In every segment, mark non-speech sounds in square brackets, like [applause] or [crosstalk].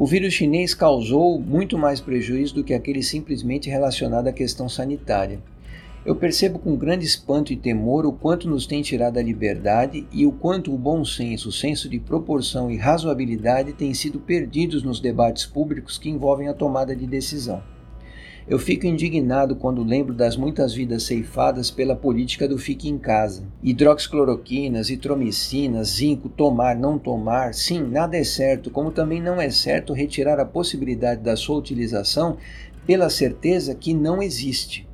O vírus chinês causou muito mais prejuízo do que aquele simplesmente relacionado à questão sanitária. Eu percebo com grande espanto e temor o quanto nos tem tirado a liberdade e o quanto o bom senso, o senso de proporção e razoabilidade têm sido perdidos nos debates públicos que envolvem a tomada de decisão. Eu fico indignado quando lembro das muitas vidas ceifadas pela política do fique em casa. Hidroxicloroquina, zitromicina, zinco, tomar, não tomar, sim, nada é certo, como também não é certo retirar a possibilidade da sua utilização pela certeza que não existe.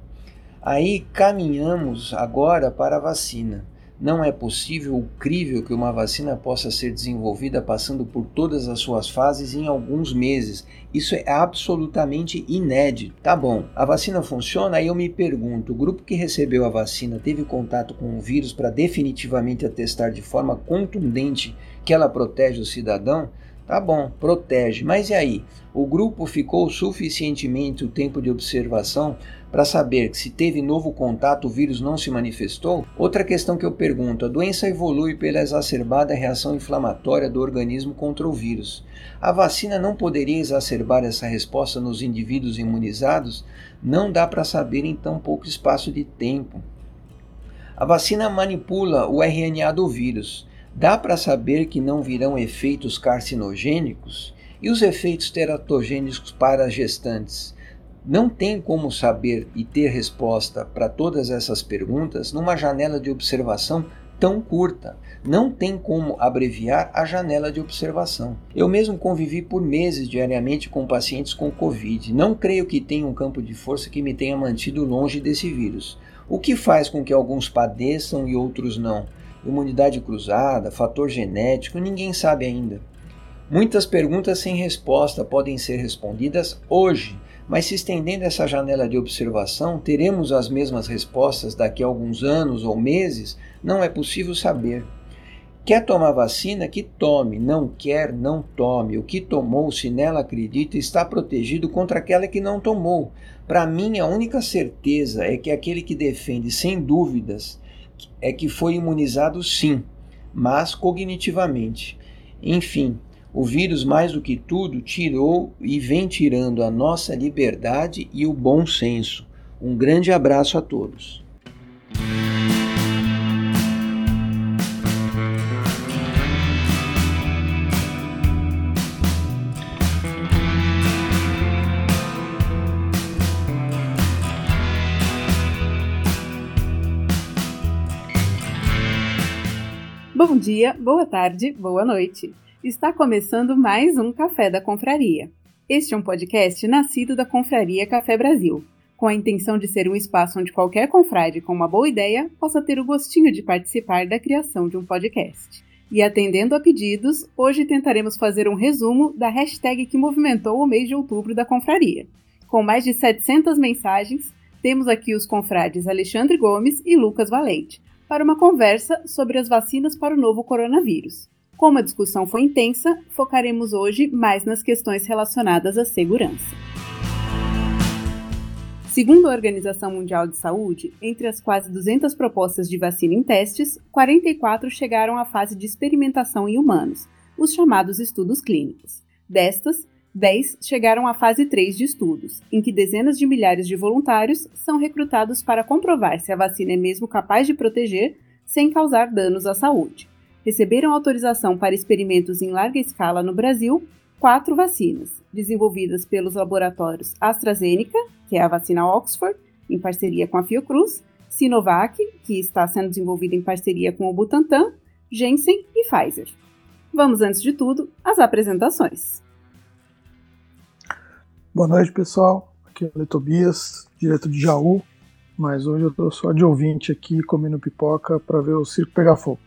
Aí caminhamos agora para a vacina. Não é possível ou crível que uma vacina possa ser desenvolvida passando por todas as suas fases em alguns meses. Isso é absolutamente inédito. Tá bom, a vacina funciona? Aí eu me pergunto: o grupo que recebeu a vacina teve contato com o vírus para definitivamente atestar de forma contundente que ela protege o cidadão? Tá bom, protege. Mas e aí? O grupo ficou suficientemente o tempo de observação para saber que se teve novo contato o vírus não se manifestou? Outra questão que eu pergunto: a doença evolui pela exacerbada reação inflamatória do organismo contra o vírus. A vacina não poderia exacerbar essa resposta nos indivíduos imunizados? Não dá para saber em tão pouco espaço de tempo. A vacina manipula o RNA do vírus. Dá para saber que não virão efeitos carcinogênicos? E os efeitos teratogênicos para as gestantes? Não tem como saber e ter resposta para todas essas perguntas numa janela de observação tão curta. Não tem como abreviar a janela de observação. Eu mesmo convivi por meses diariamente com pacientes com Covid. Não creio que tenha um campo de força que me tenha mantido longe desse vírus. O que faz com que alguns padeçam e outros não? Imunidade cruzada, fator genético, ninguém sabe ainda. Muitas perguntas sem resposta podem ser respondidas hoje, mas se estendendo essa janela de observação, teremos as mesmas respostas daqui a alguns anos ou meses? Não é possível saber. Quer tomar vacina? Que tome. Não quer? Não tome. O que tomou, se nela acredita, está protegido contra aquela que não tomou. Para mim, a única certeza é que aquele que defende sem dúvidas é que foi imunizado sim, mas cognitivamente. Enfim, o vírus, mais do que tudo, tirou e vem tirando a nossa liberdade e o bom senso. Um grande abraço a todos. Bom dia, boa tarde, boa noite. Está começando mais um Café da Confraria. Este é um podcast nascido da Confraria Café Brasil, com a intenção de ser um espaço onde qualquer confrade com uma boa ideia possa ter o gostinho de participar da criação de um podcast. E atendendo a pedidos, hoje tentaremos fazer um resumo da hashtag que movimentou o mês de outubro da confraria. Com mais de 700 mensagens, temos aqui os confrades Alexandre Gomes e Lucas Valente, para uma conversa sobre as vacinas para o novo coronavírus. Como a discussão foi intensa, focaremos hoje mais nas questões relacionadas à segurança. Segundo a Organização Mundial de Saúde, entre as quase 200 propostas de vacina em testes, 44 chegaram à fase de experimentação em humanos, os chamados estudos clínicos. Destas, 10 chegaram à fase 3 de estudos, em que dezenas de milhares de voluntários são recrutados para comprovar se a vacina é mesmo capaz de proteger sem causar danos à saúde. Receberam autorização para experimentos em larga escala no Brasil quatro vacinas, desenvolvidas pelos laboratórios AstraZeneca, que é a vacina Oxford, em parceria com a Fiocruz, Sinovac, que está sendo desenvolvida em parceria com o Butantan, Janssen e Pfizer. Vamos, antes de tudo, às apresentações. Boa noite, pessoal. Aqui é o Tobias, direto de Jaú, mas hoje eu estou só de ouvinte aqui comendo pipoca para ver o circo pegar fogo.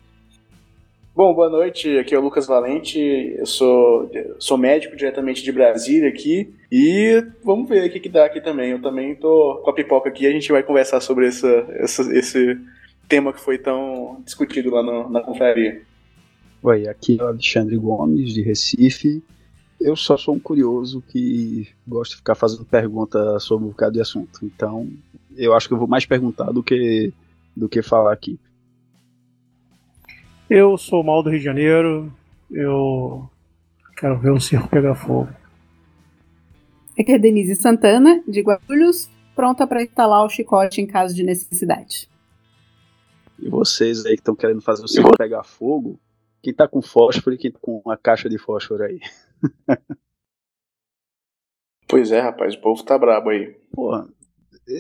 Bom, boa noite. Aqui é o Lucas Valente. Eu sou, sou médico diretamente de Brasília aqui e vamos ver o que, que dá aqui também. Eu também tô com a pipoca aqui. A gente vai conversar sobre essa, essa esse tema que foi tão discutido lá no, na confraria. Oi, aqui é o Alexandre Gomes de Recife eu só sou um curioso que gosta de ficar fazendo pergunta sobre um bocado de assunto. Então, eu acho que eu vou mais perguntar do que, do que falar aqui. Eu sou mal do Rio de Janeiro. Eu quero ver o circo pegar fogo. Aqui é Denise Santana, de Guarulhos, pronta para instalar o chicote em caso de necessidade. E vocês aí que estão querendo fazer o circo pegar fogo, quem tá com fósforo e quem tá com uma caixa de fósforo aí? Pois é, rapaz, o povo tá brabo aí. Porra,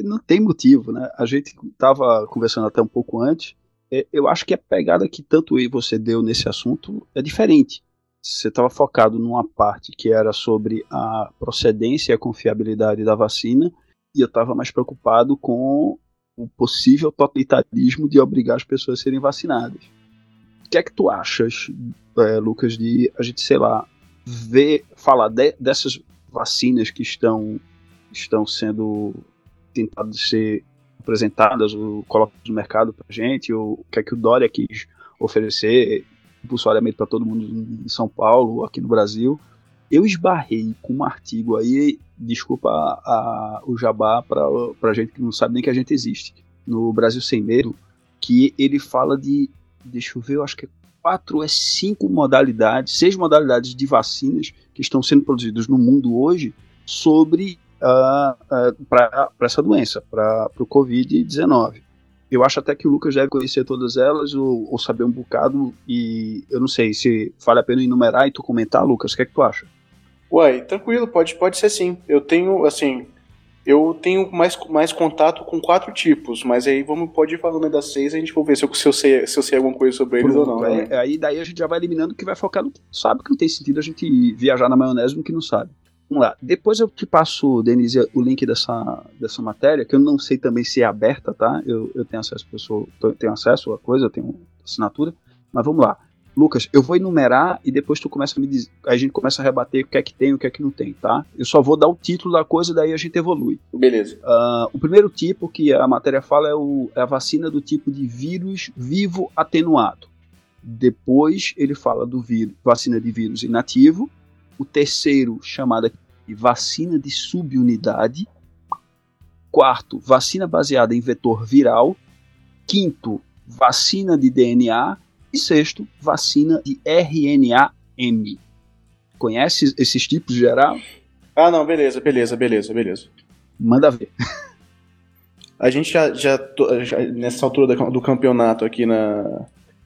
não tem motivo, né? A gente tava conversando até um pouco antes. É, eu acho que a pegada que tanto eu você deu nesse assunto é diferente. Você estava focado numa parte que era sobre a procedência e a confiabilidade da vacina, e eu estava mais preocupado com o possível totalitarismo de obrigar as pessoas a serem vacinadas. O que é que tu achas, é, Lucas, de a gente, sei lá, ver, falar de, dessas vacinas que estão, estão sendo tentadas ser apresentadas ou colocadas no mercado para gente, ou o que é que o Dória quis oferecer impulsoriamente para todo mundo em São Paulo, aqui no Brasil. Eu esbarrei com um artigo aí, desculpa a, a, o jabá para gente que não sabe nem que a gente existe, no Brasil Sem Medo, que ele fala de, deixa eu ver, eu acho que é quatro, é cinco modalidades, seis modalidades de vacinas que estão sendo produzidas no mundo hoje sobre uh, uh, para essa doença, para o Covid-19. Eu acho até que o Lucas deve conhecer todas elas ou, ou, saber um bocado, e eu não sei se vale a pena enumerar e tu comentar, Lucas, o que é que tu acha? Uai, tranquilo, pode, pode ser sim. Eu tenho, assim, eu tenho mais, mais contato com quatro tipos, mas aí vamos pode ir falando das seis a gente vai ver se eu, se eu, sei, se eu sei alguma coisa sobre eles Pronto, ou não. É, né? Aí daí a gente já vai eliminando que vai focar no que sabe que não tem sentido a gente viajar na maionese no que não sabe. Vamos lá. Depois eu te passo, Denise, o link dessa, dessa matéria, que eu não sei também se é aberta, tá? Eu, eu tenho acesso, tenho acesso à coisa, tenho assinatura. Mas vamos lá. Lucas, eu vou enumerar e depois tu começa a me dizer. A gente começa a rebater o que é que tem e o que é que não tem, tá? Eu só vou dar o título da coisa, daí a gente evolui. Beleza. Uh, o primeiro tipo que a matéria fala é, o, é a vacina do tipo de vírus vivo atenuado. Depois ele fala do vírus, vacina de vírus inativo o terceiro, chamada de vacina de subunidade. Quarto, vacina baseada em vetor viral. Quinto, vacina de DNA. E sexto, vacina de RNA-M. Conhece esses tipos geral? Ah, não, beleza, beleza, beleza, beleza. Manda ver. A gente já, já, já nessa altura do campeonato aqui na,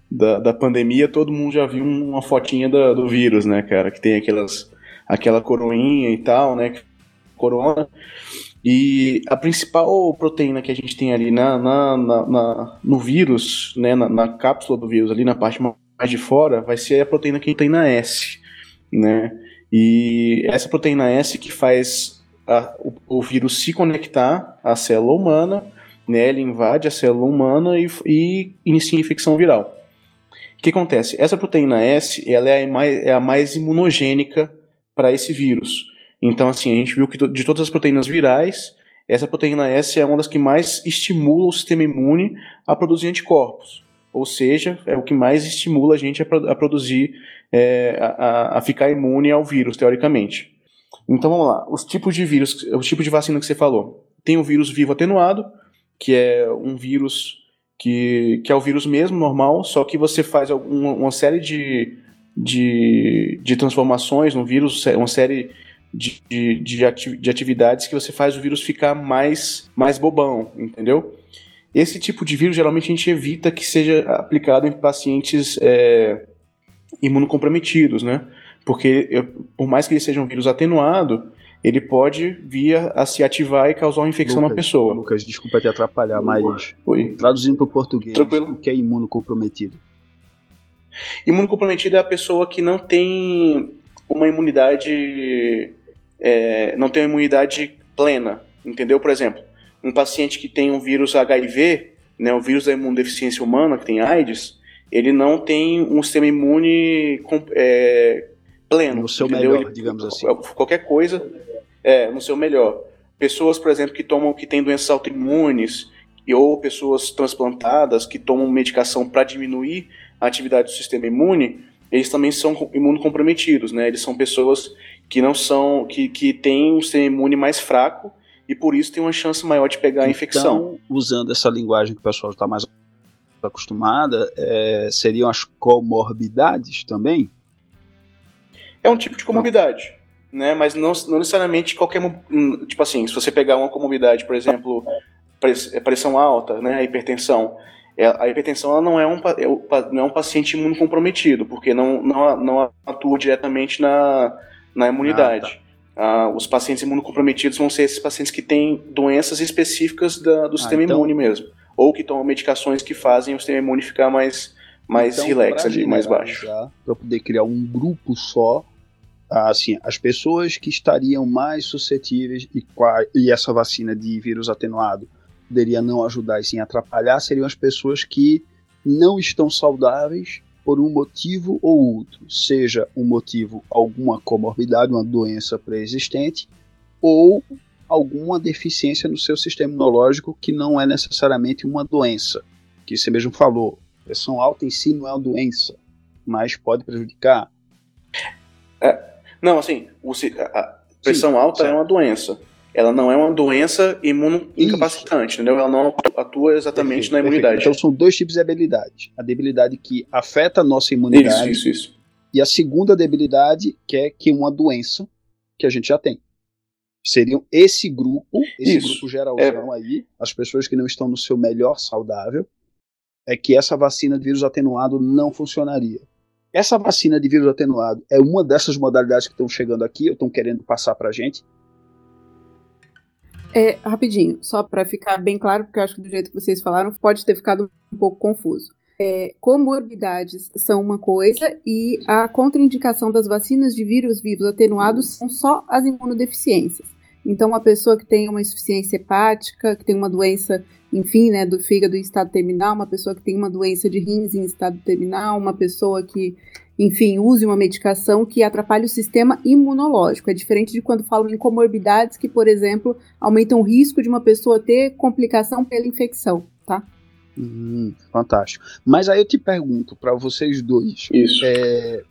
da, da pandemia, todo mundo já viu uma fotinha do, do vírus, né, cara? Que tem aquelas, aquela coroinha e tal, né? Corona. E a principal proteína que a gente tem ali na, na, na, na no vírus, né, na, na, cápsula do vírus, ali na parte mais de fora, vai ser a proteína que tem na S, né? E essa proteína S que faz a, o, o, vírus se conectar à célula humana, né? Ele invade a célula humana e, e inicia a infecção viral. O que acontece? Essa proteína S ela é, a mais, é a mais imunogênica para esse vírus. Então, assim, a gente viu que de todas as proteínas virais, essa proteína S é uma das que mais estimula o sistema imune a produzir anticorpos. Ou seja, é o que mais estimula a gente a, produzir, é, a, a, ficar imune ao vírus, teoricamente. Então vamos lá, os tipos de vírus, o tipo de vacina que você falou. Tem o vírus vivo atenuado, que é um vírus que, que é o vírus mesmo, normal, só que você faz uma, uma série de, de, de transformações no vírus, uma série de, de, de atividades que você faz o vírus ficar mais, mais bobão, entendeu? Esse tipo de vírus geralmente a gente evita que seja aplicado em pacientes é, imunocomprometidos, né? Porque eu, por mais que ele seja um vírus atenuado, ele pode vir a se ativar e causar uma infecção Lucas, na pessoa. Lucas, desculpa te atrapalhar, mas Oi. traduzindo para o português, Tranquilo. o que é imunocomprometido? Imunocomprometido é a pessoa que não tem uma imunidade, é, não tem uma imunidade plena, entendeu? Por exemplo, um paciente que tem um vírus HIV, né, o vírus da imunodeficiência humana, que tem AIDS, ele não tem um sistema imune é, pleno. No seu entendeu? melhor, digamos assim. Qualquer coisa é, no seu melhor. Pessoas, por exemplo, que tomam, que têm doenças autoimunes, e, ou pessoas transplantadas que tomam medicação para diminuir a atividade do sistema imune, eles também são imunocomprometidos, né? Eles são pessoas que não são, que, que têm um sistema imune mais fraco e por isso tem uma chance maior de pegar então, a infecção. Usando essa linguagem que o pessoal está mais acostumada, é, seriam as comorbidades também? É um tipo de comorbidade. né? Mas não, não necessariamente qualquer. Hum, tipo assim, se você pegar uma comorbidade, por exemplo, pressão alta, né? A hipertensão. É, a hipertensão ela não, é um, é não é um paciente imunocomprometido, porque não, não, não atua diretamente na, na imunidade. Ah, tá. os pacientes imunocomprometidos vão ser esses pacientes que têm doenças específicas da, do ah, sistema então... imune mesmo. Ou que tomam medicações que fazem o sistema imune ficar mais, mais então, relax ali, mais baixo. Para poder criar um grupo só, assim, as pessoas que estariam mais suscetíveis e, e essa vacina de vírus atenuado poderia não ajudar e sim atrapalhar seriam as pessoas que não estão saudáveis por um motivo ou outro, seja um motivo alguma comorbidade, uma doença pré-existente, ou alguma deficiência no seu sistema imunológico que não é necessariamente uma doença, que você mesmo falou, pressão alta em si não é uma doença, mas pode prejudicar. É, não, assim, o, a pressão Sim, alta certo. é uma doença ela não é uma doença imunoincapacitante, entendeu? Ela não atua exatamente perfeito, na imunidade. Perfeito. Então são dois tipos de habilidade. A debilidade que afeta a nossa imunidade. Isso, isso, isso. E a segunda debilidade, que é que uma doença que a gente já tem. Seriam esse grupo, esse isso. grupo geralzão é. aí, as pessoas que não estão no seu melhor saudável, é que essa vacina de vírus atenuado não funcionaria. Essa vacina de vírus atenuado é uma dessas modalidades que estão chegando aqui, estão querendo passar para a gente, é, rapidinho, só para ficar bem claro, porque eu acho que do jeito que vocês falaram pode ter ficado um pouco confuso. É, comorbidades são uma coisa e a contraindicação das vacinas de vírus vivos atenuados são só as imunodeficiências. Então, uma pessoa que tem uma insuficiência hepática, que tem uma doença, enfim, né, do fígado em estado terminal, uma pessoa que tem uma doença de rins em estado terminal, uma pessoa que enfim, use uma medicação que atrapalhe o sistema imunológico. É diferente de quando falam em comorbidades que, por exemplo, aumentam o risco de uma pessoa ter complicação pela infecção, tá? Hum, fantástico. Mas aí eu te pergunto para vocês dois. Isso. É,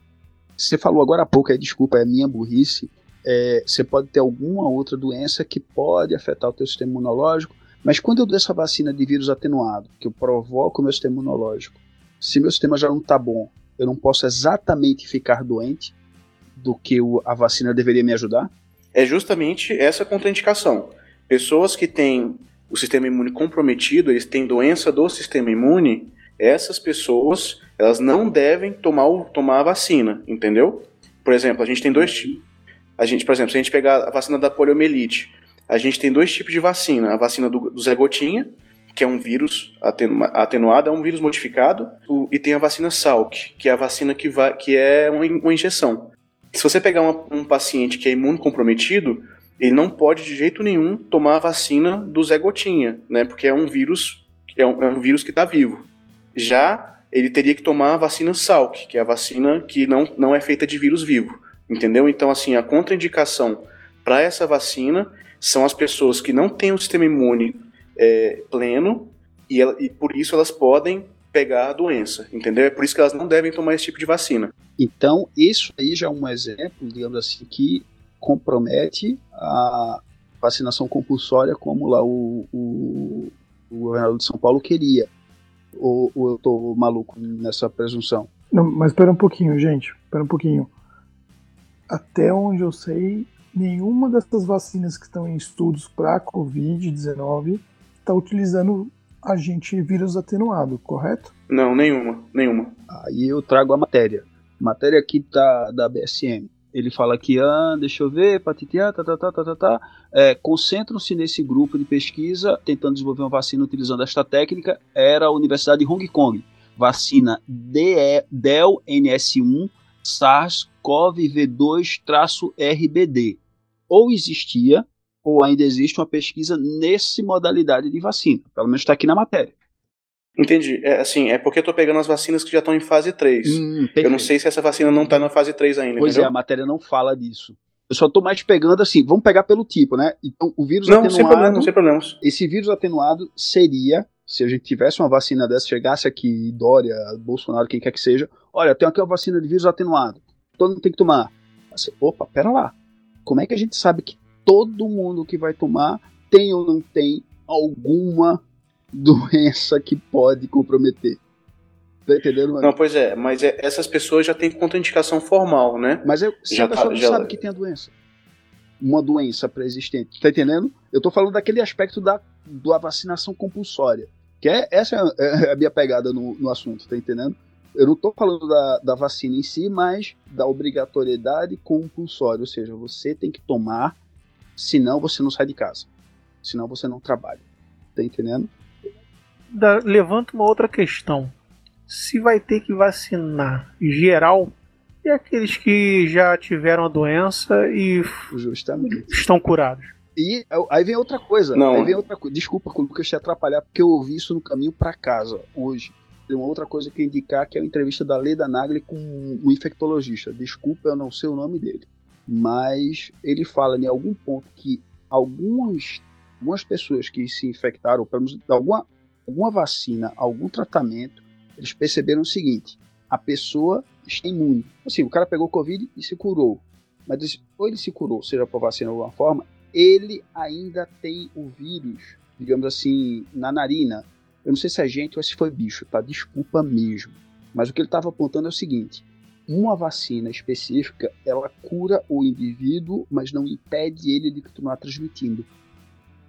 você falou agora há pouco, é, desculpa, é minha burrice. É, você pode ter alguma outra doença que pode afetar o teu sistema imunológico, mas quando eu dou essa vacina de vírus atenuado, que eu provoco o meu sistema imunológico, se meu sistema já não está bom, eu não posso exatamente ficar doente do que o, a vacina deveria me ajudar? É justamente essa contraindicação. Pessoas que têm o sistema imune comprometido, eles têm doença do sistema imune, essas pessoas elas não devem tomar, o, tomar a vacina, entendeu? Por exemplo, a gente tem dois tipos. A gente, por exemplo, se a gente pegar a vacina da poliomielite, a gente tem dois tipos de vacina. A vacina do, do Zé Gotinha, que é um vírus atenuado, é um vírus modificado, e tem a vacina Salk, que é a vacina que, que é uma, uma injeção. Se você pegar uma, um paciente que é imunocomprometido, ele não pode de jeito nenhum tomar a vacina do Zé Gotinha, né? Porque é um vírus, é um, é um vírus que está vivo. Já ele teria que tomar a vacina Salk, que é a vacina que não, não é feita de vírus vivo, entendeu? Então, assim, a contraindicação para essa vacina são as pessoas que não têm o sistema imune é, pleno e, ela, e por isso elas podem pegar a doença, entendeu? É por isso que elas não devem tomar esse tipo de vacina. Então, isso aí já é um exemplo, digamos assim, que compromete a vacinação compulsória como lá o, o, o governador de São Paulo queria. Ou, ou eu tô maluco nessa presunção? Não, mas espera um pouquinho, gente. Espera um pouquinho. Até onde eu sei, nenhuma dessas vacinas que estão em estudos para Covid-19 está utilizando agente vírus atenuado, correto? Não, nenhuma, nenhuma. Aí eu trago a matéria. Matéria aqui tá da BSM. Ele fala aqui, ah, deixa eu ver, patitiá, tá, tá, tá, tá, tá, tá. É, Concentram-se nesse grupo de pesquisa tentando desenvolver uma vacina utilizando esta técnica. Era a Universidade de Hong Kong. Vacina DE, DEL-NS1 SARS-CoV-2-RBD. Ou existia ou ainda existe uma pesquisa nessa modalidade de vacina. Pelo menos está aqui na matéria. Entendi. É, assim, é porque eu tô pegando as vacinas que já estão em fase 3. Hum, eu não sei se essa vacina não está na fase 3 ainda. Pois entendeu? é, a matéria não fala disso. Eu só estou mais pegando assim, vamos pegar pelo tipo, né? Então, o vírus não, atenuado. Sem problema, sem problemas. Esse vírus atenuado seria, se a gente tivesse uma vacina dessa, chegasse aqui, Dória, Bolsonaro, quem quer que seja, olha, tem aqui uma vacina de vírus atenuado. Todo mundo tem que tomar. Assim, opa, pera lá. Como é que a gente sabe que todo mundo que vai tomar tem ou não tem alguma doença que pode comprometer. Tá entendendo? Mano? Não, pois é, mas é, essas pessoas já têm contraindicação formal, né? Mas eu, se já a pessoa tá, não já... sabe que tem a doença. uma doença pré-existente. Tá entendendo? Eu tô falando daquele aspecto da, da vacinação compulsória. Que é, essa é, é a minha pegada no, no assunto, tá entendendo? Eu não estou falando da, da vacina em si, mas da obrigatoriedade compulsória, ou seja, você tem que tomar, senão você não sai de casa, senão você não trabalha. Tá entendendo? Da, levanta uma outra questão. Se vai ter que vacinar geral e aqueles que já tiveram a doença e Justamente. estão curados. E aí vem outra coisa. Não. Aí vem outra coisa. Desculpa, Lucas, te atrapalhar, porque eu ouvi isso no caminho para casa hoje. Tem uma outra coisa que eu indicar, que é a entrevista da Leda Nagli com um infectologista. Desculpa, eu não sei o nome dele. Mas ele fala em algum ponto que algumas, algumas pessoas que se infectaram, pelo menos alguma, alguma vacina, algum tratamento, eles perceberam o seguinte: a pessoa está imune. Assim, o cara pegou Covid e se curou. Mas ou ele se curou, seja por vacina ou alguma forma, ele ainda tem o vírus, digamos assim, na narina. Eu não sei se é gente ou se foi bicho, tá? Desculpa mesmo. Mas o que ele estava apontando é o seguinte: uma vacina específica, ela cura o indivíduo, mas não impede ele de continuar transmitindo.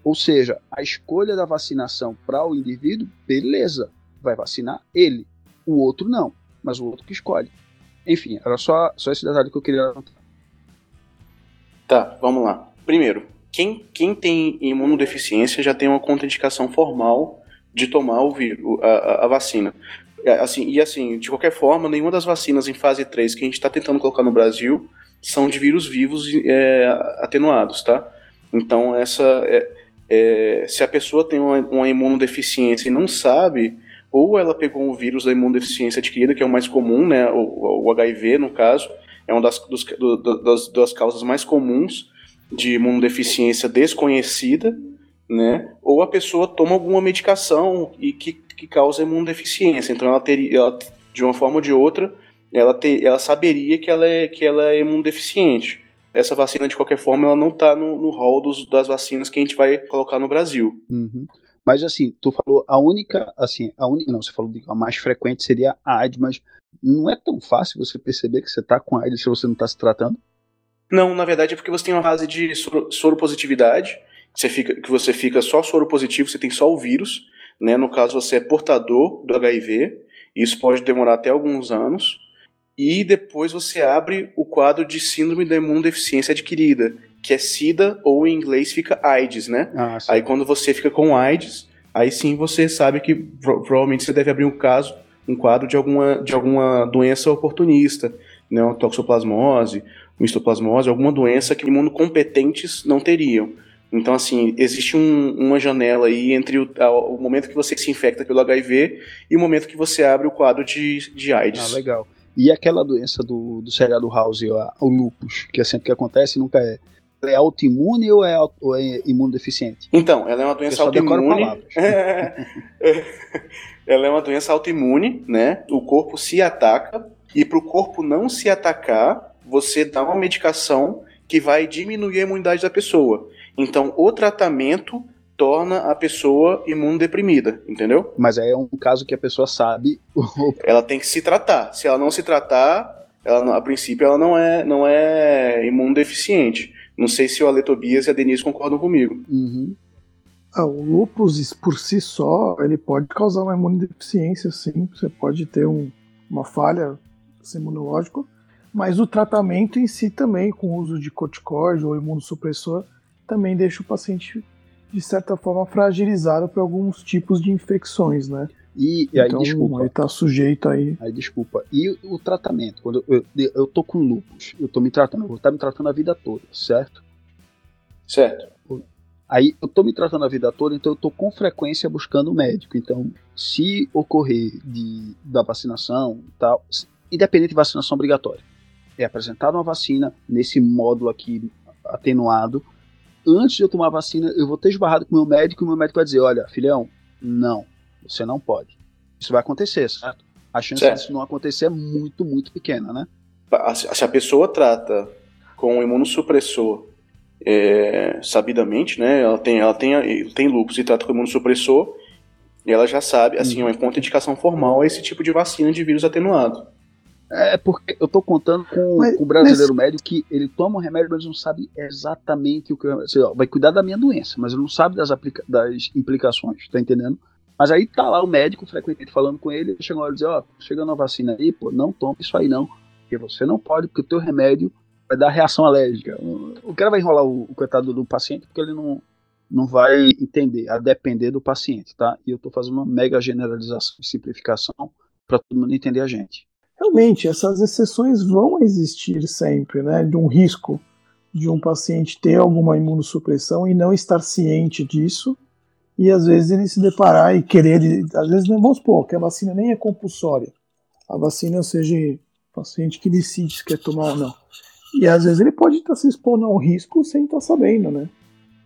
Ou seja, a escolha da vacinação para o indivíduo, beleza, vai vacinar ele. O outro não, mas o outro que escolhe. Enfim, era só, só esse detalhe que eu queria levantar. Tá, vamos lá. Primeiro, quem, quem tem imunodeficiência já tem uma contraindicação formal de tomar o vírus, a, a, a vacina. É, Assim, e assim, de qualquer forma, nenhuma das vacinas em fase 3 que a gente está tentando colocar no Brasil são de vírus vivos é, atenuados, tá? Então, essa é, é, se a pessoa tem uma, uma imunodeficiência e não sabe, ou ela pegou um vírus da imunodeficiência adquirida, que é o mais comum, né? O, o HIV, no caso, é uma das, dos, do, das, das causas mais comuns de imunodeficiência desconhecida, né? Ou a pessoa toma alguma medicação e que, que causa imunodeficiência. Então ela teria, ela, de uma forma ou de outra, ela, ter, ela saberia que ela é, que ela é imunodeficiente. Essa vacina, de qualquer forma, ela não está no, no hall dos, das vacinas que a gente vai colocar no Brasil. Uhum. Mas assim, tu falou a única, assim, a única, não, você falou de a mais frequente seria a AIDS, mas não é tão fácil você perceber que você tá com AIDS se você não tá se tratando? Não, na verdade é porque você tem uma fase de soro, soropositividade, que você, fica, que você fica só soro positivo, você tem só o vírus, né? No caso, você é portador do HIV, isso pode demorar até alguns anos. E depois você abre o quadro de síndrome da imunodeficiência adquirida, que é SIDA, ou em inglês fica AIDS, né? Ah. Aí quando você fica com AIDS, aí sim você sabe que pro- provavelmente você deve abrir um caso, um quadro de alguma, de alguma doença oportunista, né? Uma toxoplasmose, uma histoplasmose, alguma doença que imunocompetentes não teriam. Então, assim, existe um- uma janela aí entre o, o momento que você se infecta pelo HIV e o momento que você abre o quadro de, de Ah, AIDS. legal. E aquela doença do, do seriado House, o lupus, que é sempre que acontece, nunca é. Ela é autoimune ou é, auto- ou é imunodeficiente? Então, ela é uma doença autoimune. [laughs] ela é uma doença autoimune, né? O corpo se ataca e para o corpo não se atacar, você dá uma medicação que vai diminuir a imunidade da pessoa. Então, o tratamento torna a pessoa imunodeprimida, entendeu? Mas aí é um caso que a pessoa sabe. [laughs] Ela tem que se tratar. Se ela não se tratar, ela, não- a princípio ela não é, não é imunodeficiente. Não sei se o Ale Tobias e a Denise concordam comigo. Uhum. Ah, o lúpus por si só, ele pode causar uma imunodeficiência, sim. Você pode ter um- uma falha imunológica, mas o tratamento em si também, com o uso de corticóide ou imunossupressor, também deixa o paciente, de certa forma, fragilizado para alguns tipos de infecções, né? E, e aí, então, desculpa. ele está sujeito aí. Aí, desculpa. E o, tratamento? Quando eu, eu, eu tô com lupus, eu tô me tratando, eu vou estar me tratando a vida toda, certo? Certo. Aí eu tô me tratando a vida toda, então eu tô com frequência buscando um médico. Então, se ocorrer de, da vacinação tal, independente de vacinação obrigatória, é apresentada uma vacina nesse módulo aqui atenuado. Antes de eu tomar a vacina, eu vou ter esbarrado com o meu médico e o meu médico vai dizer: olha, filhão, não, você não pode. Isso vai acontecer, certo? A chance Certo. disso não acontecer é muito, muito pequena, né? A- Se a pessoa trata com um imunossupressor é, sabidamente, né? Ela tem, ela tem, tem lúpus e trata com imunossupressor, e ela já sabe, assim, uma contraindicação formal a esse tipo de vacina de vírus atenuado. É porque eu tô contando com, mas, com o brasileiro mas... médio que ele toma um remédio, mas não sabe exatamente o que assim, ó, vai cuidar da minha doença, mas ele não sabe das, aplica das implicações, tá entendendo? Mas aí tá lá o médico frequentemente falando com ele, chega uma hora e diz, ó, oh, chegando a vacina aí, pô, não tome isso aí não, porque você não pode, porque o teu remédio vai dar reação alérgica. O cara vai enrolar o, o coitado do paciente porque ele não, não vai entender, a depender do paciente, tá? E eu tô fazendo uma mega generalização e simplificação para todo mundo entender a gente realmente essas exceções vão existir sempre, né? De um risco de um paciente ter alguma imunossupressão e não estar ciente disso, e às vezes ele se deparar e querer, às vezes vamos supor que a vacina nem é compulsória, a vacina seja o paciente que decide se quer tomar ou não. E às vezes ele pode estar se expondo a um risco sem estar sabendo, né?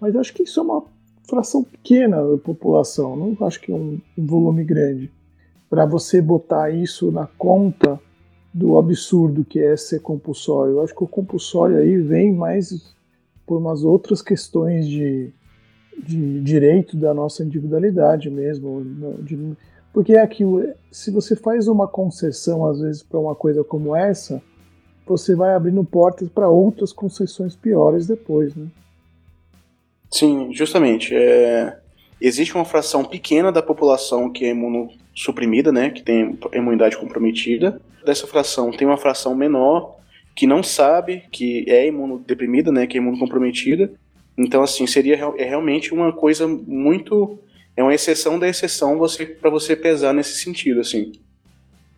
Mas acho que isso é uma fração pequena da população, não acho que é um, um volume grande. Para você botar isso na conta do absurdo que é ser compulsório. Eu acho que o compulsório aí vem mais por umas outras questões de, de direito da nossa individualidade mesmo. De, porque é aquilo, se você faz uma concessão às vezes para uma coisa como essa, você vai abrindo portas para outras concessões piores depois, né? Sim, justamente. É... Existe uma fração pequena da população que é imunossuprimida, né, que tem imunidade comprometida, dessa fração tem uma fração menor que não sabe que é imunodeprimida, né, que é imunocomprometida. Então, assim, seria é realmente uma coisa muito. É uma exceção da exceção você, para você pesar nesse sentido, assim.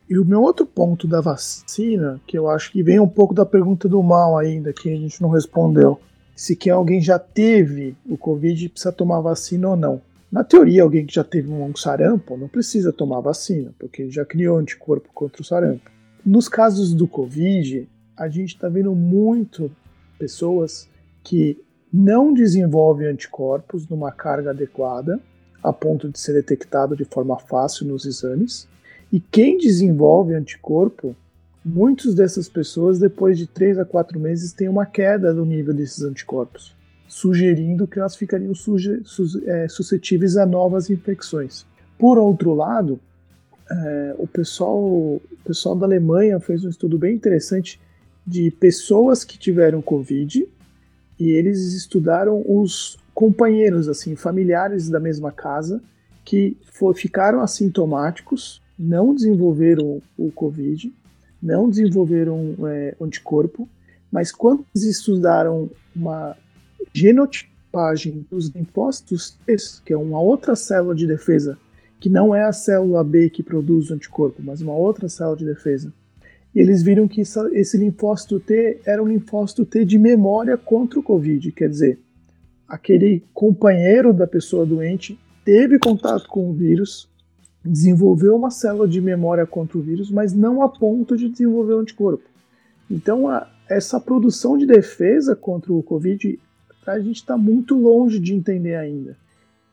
E o meu outro ponto da vacina, que eu acho que vem um pouco da pergunta do mal ainda, que a gente não respondeu. Se que alguém já teve o Covid precisa tomar vacina ou não. Na teoria, alguém que já teve um sarampo não precisa tomar vacina, porque já criou anticorpo contra o sarampo. Nos casos do Covid, a gente está vendo muito pessoas que não desenvolvem anticorpos numa carga adequada, a ponto de ser detectado de forma fácil nos exames. E quem desenvolve anticorpo, muitas dessas pessoas, depois de 3 a 4 meses, têm uma queda do nível desses anticorpos, sugerindo que elas ficariam é, suscetíveis a novas infecções. Por outro lado, é, o, pessoal, o pessoal da Alemanha fez um estudo bem interessante de pessoas que tiveram Covid e eles estudaram os companheiros, assim, familiares da mesma casa que for, ficaram assintomáticos, não desenvolveram o Covid, não desenvolveram é, anticorpo, mas quando eles estudaram uma genotipagem dos linfócitos que é uma outra célula de defesa que não é a célula B que produz o anticorpo, mas uma outra célula de defesa. E eles viram que esse linfócito T era um linfócito T de memória contra o Covid, quer dizer, aquele companheiro da pessoa doente teve contato com o vírus, desenvolveu uma célula de memória contra o vírus, mas não a ponto de desenvolver o anticorpo. Então, a, essa produção de defesa contra o Covid, a gente está muito longe de entender ainda.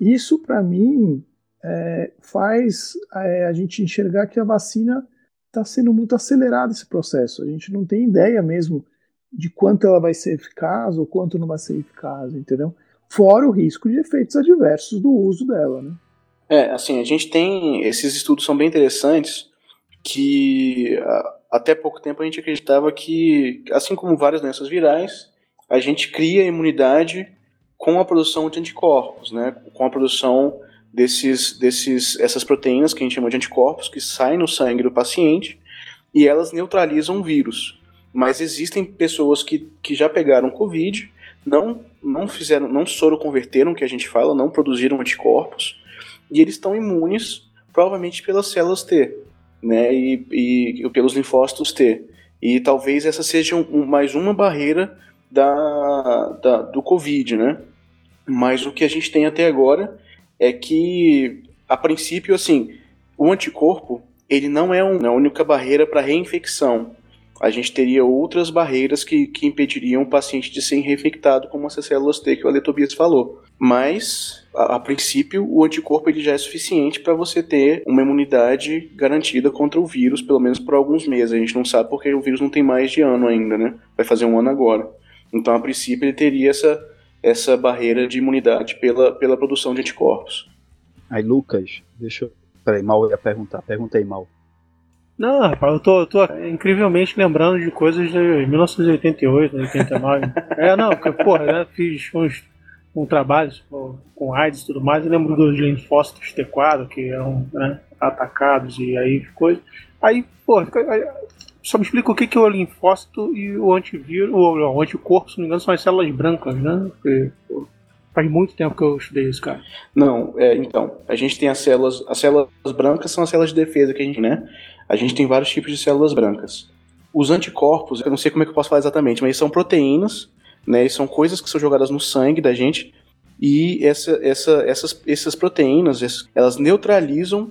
Isso, para mim, é, faz é, a gente enxergar que a vacina está sendo muito acelerado esse processo. A gente não tem ideia mesmo de quanto ela vai ser eficaz ou quanto não vai ser eficaz, entendeu? Fora o risco de efeitos adversos do uso dela, né? É, assim, a gente tem. Esses estudos são bem interessantes que até pouco tempo a gente acreditava que, assim como várias doenças virais, a gente cria imunidade com a produção de anticorpos, né? Com a produção desses, desses, essas proteínas que a gente chama de anticorpos que saem no sangue do paciente e elas neutralizam o vírus. Mas existem pessoas que, que já pegaram Covid, não, não fizeram, não soroconverteram, que a gente fala, não produziram anticorpos, e eles estão imunes, provavelmente pelas células T, né, e, e pelos linfócitos T. E talvez essa seja um, mais uma barreira da, da, do Covid, né? Mas o que a gente tem até agora é que, a princípio, assim, o anticorpo ele não é um, a única barreira para reinfecção. A gente teria outras barreiras que, que impediriam o paciente de ser reinfectado, como essas células T que o Ale Tobias falou. Mas, a, a, princípio, o anticorpo ele já é suficiente para você ter uma imunidade garantida contra o vírus, pelo menos por alguns meses. A gente não sabe porque o vírus não tem mais de ano ainda, né? Vai fazer um ano agora. Então, a princípio, ele teria essa, essa barreira de imunidade pela, pela produção de anticorpos. Aí, Lucas, deixa eu. Peraí, Mal ia perguntar. Pergunta aí, Mal. Não, rapaz, eu tô, eu tô incrivelmente lembrando de coisas de 1988, 89. [laughs] é, não, porque, porra, né, fiz uns um trabalho com AIDS e tudo mais, eu lembro dos linfócitos T4, que eram né, atacados e aí coisa. Aí, pô, só me explica o que, que é o linfócito e o antivírus, o, o anticorpo, se não me engano, são as células brancas, né? Porque, faz muito tempo que eu estudei isso, cara. Não, é, então, a gente tem as células, as células brancas são as células de defesa que a gente, né? A gente tem vários tipos de células brancas. Os anticorpos, eu não sei como é que eu posso falar exatamente, mas são proteínas né? São coisas que são jogadas no sangue da gente e essa, essa, essas, essas proteínas elas neutralizam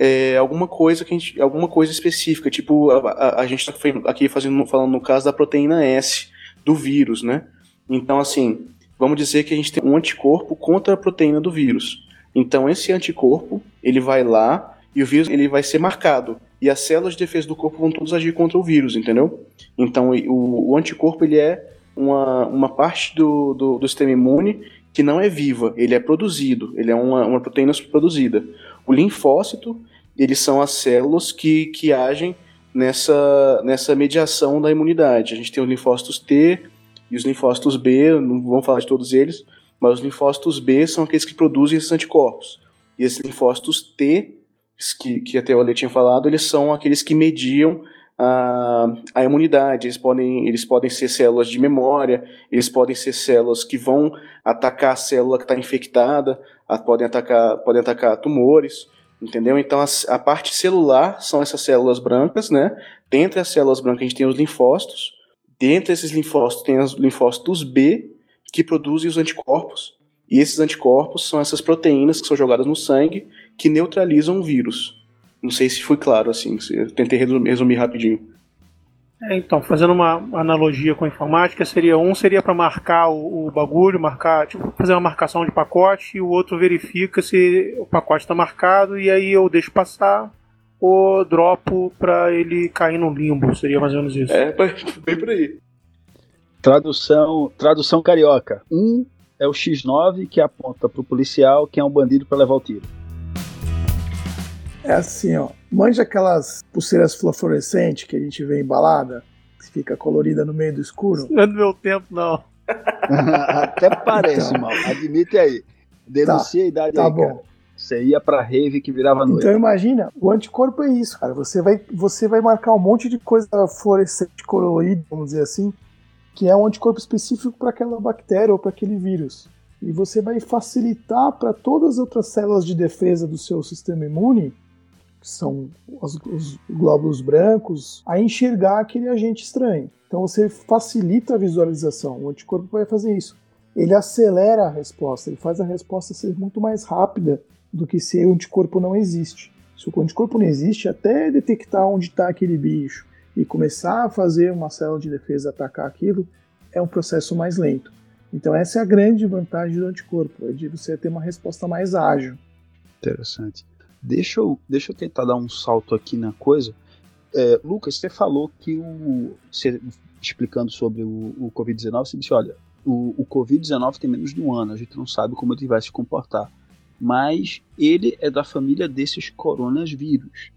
é, alguma coisa que gente, alguma coisa específica, tipo a, a, a gente está aqui fazendo, falando no caso da proteína S do vírus, né? Então assim, vamos dizer que a gente tem um anticorpo contra a proteína do vírus. Então esse anticorpo ele vai lá e o vírus ele vai ser marcado e as células de defesa do corpo vão todas agir contra o vírus, entendeu? Então o, o anticorpo ele é uma, uma parte do, do, do, sistema imune que não é viva, ele é produzido, ele é uma, uma proteína produzida. O linfócito, eles são as células que, que agem nessa, nessa mediação da imunidade. A gente tem os linfócitos T e os linfócitos B, não vamos falar de todos eles, mas os linfócitos B são aqueles que produzem esses anticorpos. E esses linfócitos T, que, que até o Ale tinha falado, eles são aqueles que mediam a, a imunidade. Eles podem, eles podem ser células de memória, eles podem ser células que vão atacar a célula que está infectada, a, podem, atacar, podem atacar tumores, entendeu? Então a, a, parte celular são essas células brancas, né? Dentre as células brancas a gente tem os linfócitos, dentre esses linfócitos tem os linfócitos B, que produzem os anticorpos, e esses anticorpos são essas proteínas que são jogadas no sangue que neutralizam o vírus. Não sei se foi claro assim, eu tentei resumir, resumir rapidinho. É, então, fazendo uma analogia com a informática, seria um seria para marcar o, o, bagulho, marcar, tipo, fazer uma marcação de pacote, e o outro verifica se o pacote está marcado e aí eu deixo passar ou dropo para ele cair no limbo, seria mais ou menos isso. É, bem por aí. Tradução, tradução carioca. Um é o X9 que aponta para o policial quem é um bandido para levar o tiro. É assim, ó. Manja aquelas pulseiras fluorescentes que a gente vê em balada, que fica colorida no meio do escuro? Não é do meu tempo, não. [laughs] Até parece, então. mal. Admite aí. Denuncia tá, a idade tá aí, bom. Cara. Você ia pra rave que virava noite. Então imagina, o anticorpo é isso, cara. Você vai, você vai marcar um monte de coisa fluorescente colorida, vamos dizer assim, que é um anticorpo específico para aquela bactéria ou para aquele vírus. E você vai facilitar para todas as outras células de defesa do seu sistema imune que são os, os glóbulos brancos, a enxergar aquele agente estranho. Então você facilita a visualização. O anticorpo vai fazer isso. Ele acelera a resposta, ele faz a resposta ser muito mais rápida do que se o anticorpo não existe. Se o anticorpo não existe, até detectar onde está aquele bicho e começar a fazer uma célula de defesa atacar aquilo, é um processo mais lento. Então essa é a grande vantagem do anticorpo, é de você ter uma resposta mais ágil. Interessante. Deixa eu, deixa eu tentar dar um salto aqui na coisa. É, Lucas, você falou que o. Você, explicando sobre o, o Covid-19, você disse: olha, o, o Covid-19 tem menos de um ano, a gente não sabe como ele vai se comportar. Mas ele é da família desses coronavírus.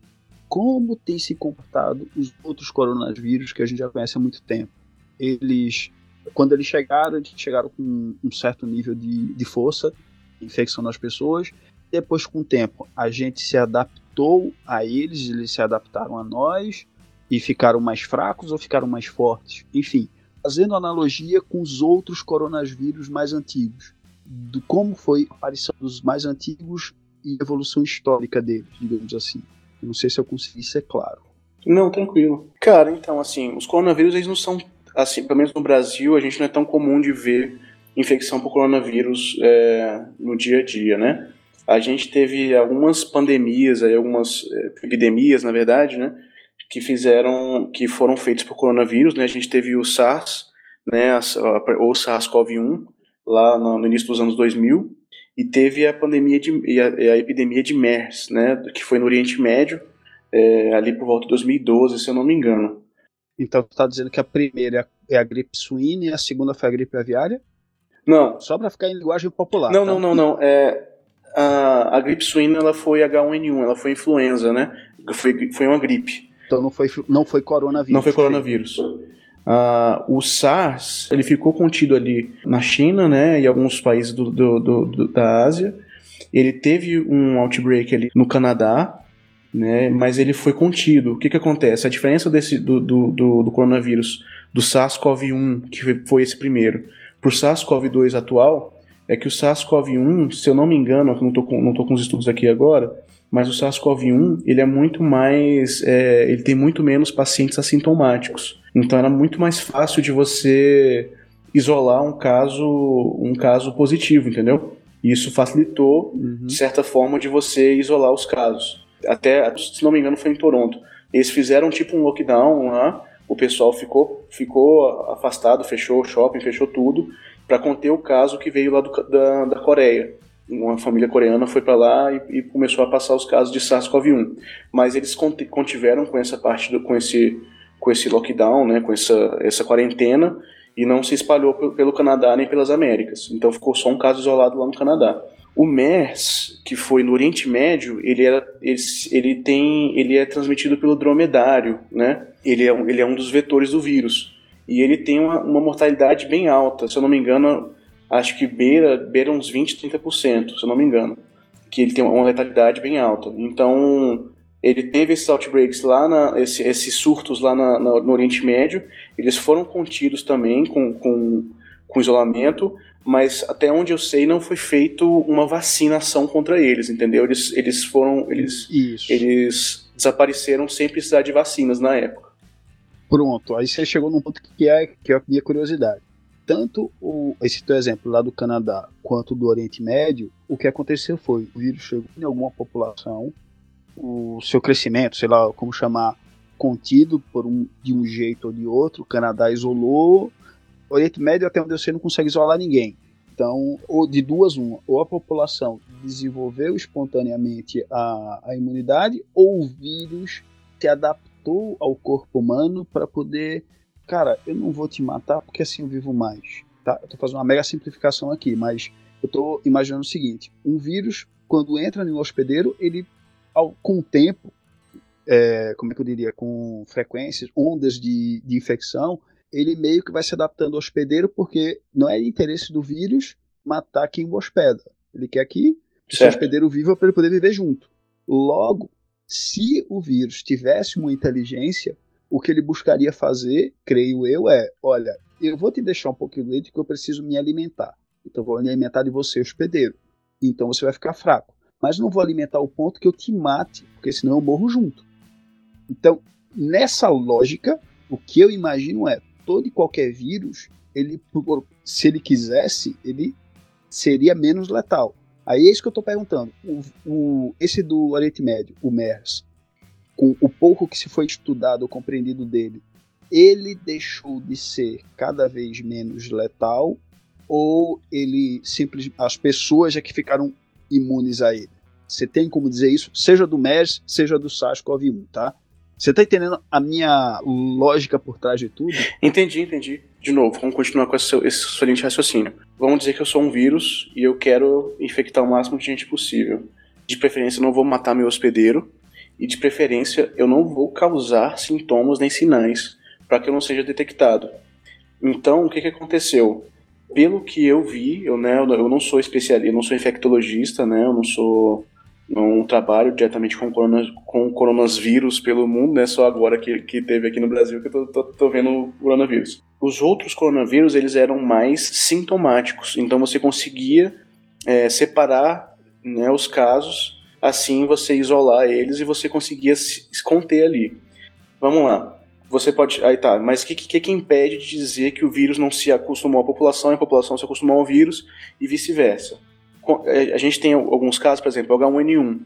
Como tem se comportado os outros coronavírus que a gente já conhece há muito tempo? Eles, quando eles chegaram, eles chegaram com um certo nível de, de força, infecção nas pessoas, depois, com o tempo, a gente se adaptou a eles, eles se adaptaram a nós e ficaram mais fracos ou ficaram mais fortes. Enfim, fazendo analogia com os outros coronavírus mais antigos, do como foi a aparição dos mais antigos e a evolução histórica deles, digamos assim. Eu não sei se eu consegui ser claro. Não, tranquilo. Cara, então, assim, os coronavírus, eles não são, assim, pelo menos no Brasil, a gente não é tão comum de ver infecção por coronavírus é, no dia a dia, né? A gente teve algumas pandemias, algumas é, epidemias, na verdade, né, que fizeram, que foram feitas por coronavírus, né, a gente teve o SARS, né, ou SARS-CoV-1, lá no, no, início dos anos 2000, e teve a pandemia de, a, a epidemia de MERS, né, que foi no Oriente Médio, é, ali por volta de 2012, se eu não me engano. Então, você está dizendo que a primeira é a gripe suína e a segunda foi a gripe aviária? Não. Só para ficar em linguagem popular. Não, tá? não, não, não. É, a, a gripe suína ela foi H1N1, ela foi influenza, né? Foi, foi uma gripe. Então não foi, não foi coronavírus. Não foi coronavírus. O SARS ele ficou contido ali na China, né, e alguns países do, do, do, da Ásia. Ele teve um outbreak ali no Canadá, né, mas ele foi contido. O que, que acontece? A diferença desse, do, do, do, do coronavírus do SARS-CoV-1, que foi esse primeiro, para o SARS-CoV-2 atual, é que o SARS-CoV-1, se eu não me engano, não estou com, não tô com os estudos aqui agora, mas o SARS-CoV-1 ele é muito mais, é, ele tem muito menos pacientes assintomáticos. Então era muito mais fácil de você isolar um caso, um caso positivo, entendeu? E isso facilitou, uhum. de certa forma, de você isolar os casos. Até, se não me engano, foi em Toronto. Eles fizeram tipo um lockdown lá, o pessoal ficou, ficou afastado, fechou o shopping, fechou tudo, para conter o caso que veio lá do, da, da Coreia. Uma família coreana foi para lá e, e, começou a passar os casos de SARS-CoV-1. Mas eles contiveram com essa parte, do, com esse com esse lockdown, né, com essa, essa quarentena, e não se espalhou pelo Canadá nem pelas Américas. Então ficou só um caso isolado lá no Canadá. O MERS, que foi no Oriente Médio, ele, era, ele, ele, tem, ele é transmitido pelo dromedário, né? Ele é, ele é um dos vetores do vírus. E ele tem uma, uma mortalidade bem alta, se eu não me engano, acho que beira, beira uns 20, 30%, se eu não me engano. Que ele tem uma letalidade bem alta. Então, ele teve esses outbreaks lá, na, esse, esses surtos lá na, na, no Oriente Médio, eles foram contidos também com, com, com isolamento, mas até onde eu sei não foi feito uma vacinação contra eles, entendeu? Eles, eles foram, eles, Isso. eles desapareceram sem precisar de vacinas na época. Pronto, aí você chegou num ponto que é, que é a minha curiosidade. Tanto o, esse teu exemplo lá do Canadá quanto do Oriente Médio, o que aconteceu foi o vírus chegou em alguma população, o seu crescimento, sei lá como chamar, contido por um, de um jeito ou de outro. O Canadá isolou, o Oriente Médio até onde você não consegue isolar ninguém. Então, ou de duas uma, ou a população desenvolveu espontaneamente a, a imunidade, ou o vírus se adaptou ao corpo humano para poder, cara, eu não vou te matar porque assim eu vivo mais. Tá? Eu tô fazendo uma mega simplificação aqui, mas eu tô imaginando o seguinte: um vírus, quando entra no hospedeiro, ele ao, com o tempo, é, como é que eu diria, com frequências, ondas de, de infecção, ele meio que vai se adaptando ao hospedeiro, porque não é interesse do vírus matar quem o hospeda. Ele quer que o seu hospedeiro viva para ele poder viver junto. Logo, se o vírus tivesse uma inteligência, o que ele buscaria fazer, creio eu, é: olha, eu vou te deixar um pouquinho doente que eu preciso me alimentar. Então, vou me alimentar de você, hospedeiro. Então, você vai ficar fraco mas não vou alimentar o ponto que eu te mate, porque senão eu morro junto. Então, nessa lógica, o que eu imagino é todo e qualquer vírus, ele, se ele quisesse, ele seria menos letal. Aí é isso que eu estou perguntando. O, o, esse do Oriente Médio, o MERS, com o pouco que se foi estudado ou compreendido dele, ele deixou de ser cada vez menos letal ou ele simplesmente as pessoas é que ficaram imunes a ele. Você tem como dizer isso, seja do MERS, seja do SARS-CoV-1, tá? Você tá entendendo a minha lógica por trás de tudo? Entendi, entendi. De novo, vamos continuar com esse, excelente raciocínio. Vamos dizer que eu sou um vírus e eu quero infectar o máximo de gente possível. De preferência, eu não vou matar meu hospedeiro e, de preferência, eu não vou causar sintomas nem sinais para que eu não seja detectado. Então, o que, que aconteceu? pelo que eu vi, eu, né, eu não sou especialista, eu não sou infectologista, né, eu não sou não trabalho diretamente com, corona, com coronavírus pelo mundo, né? Só agora que, que teve aqui no Brasil que eu tô, tô, tô, vendo o coronavírus. Os outros coronavírus, eles eram mais sintomáticos, então você conseguia é, separar né, os casos, assim você isolar eles e você conseguia se conter ali. Vamos lá você pode. Aí tá, mas o que, que, que impede de dizer que o vírus não se acostumou à população e a população se acostumou ao vírus e vice-versa? É, a gente tem alguns casos, por exemplo, o H1N1,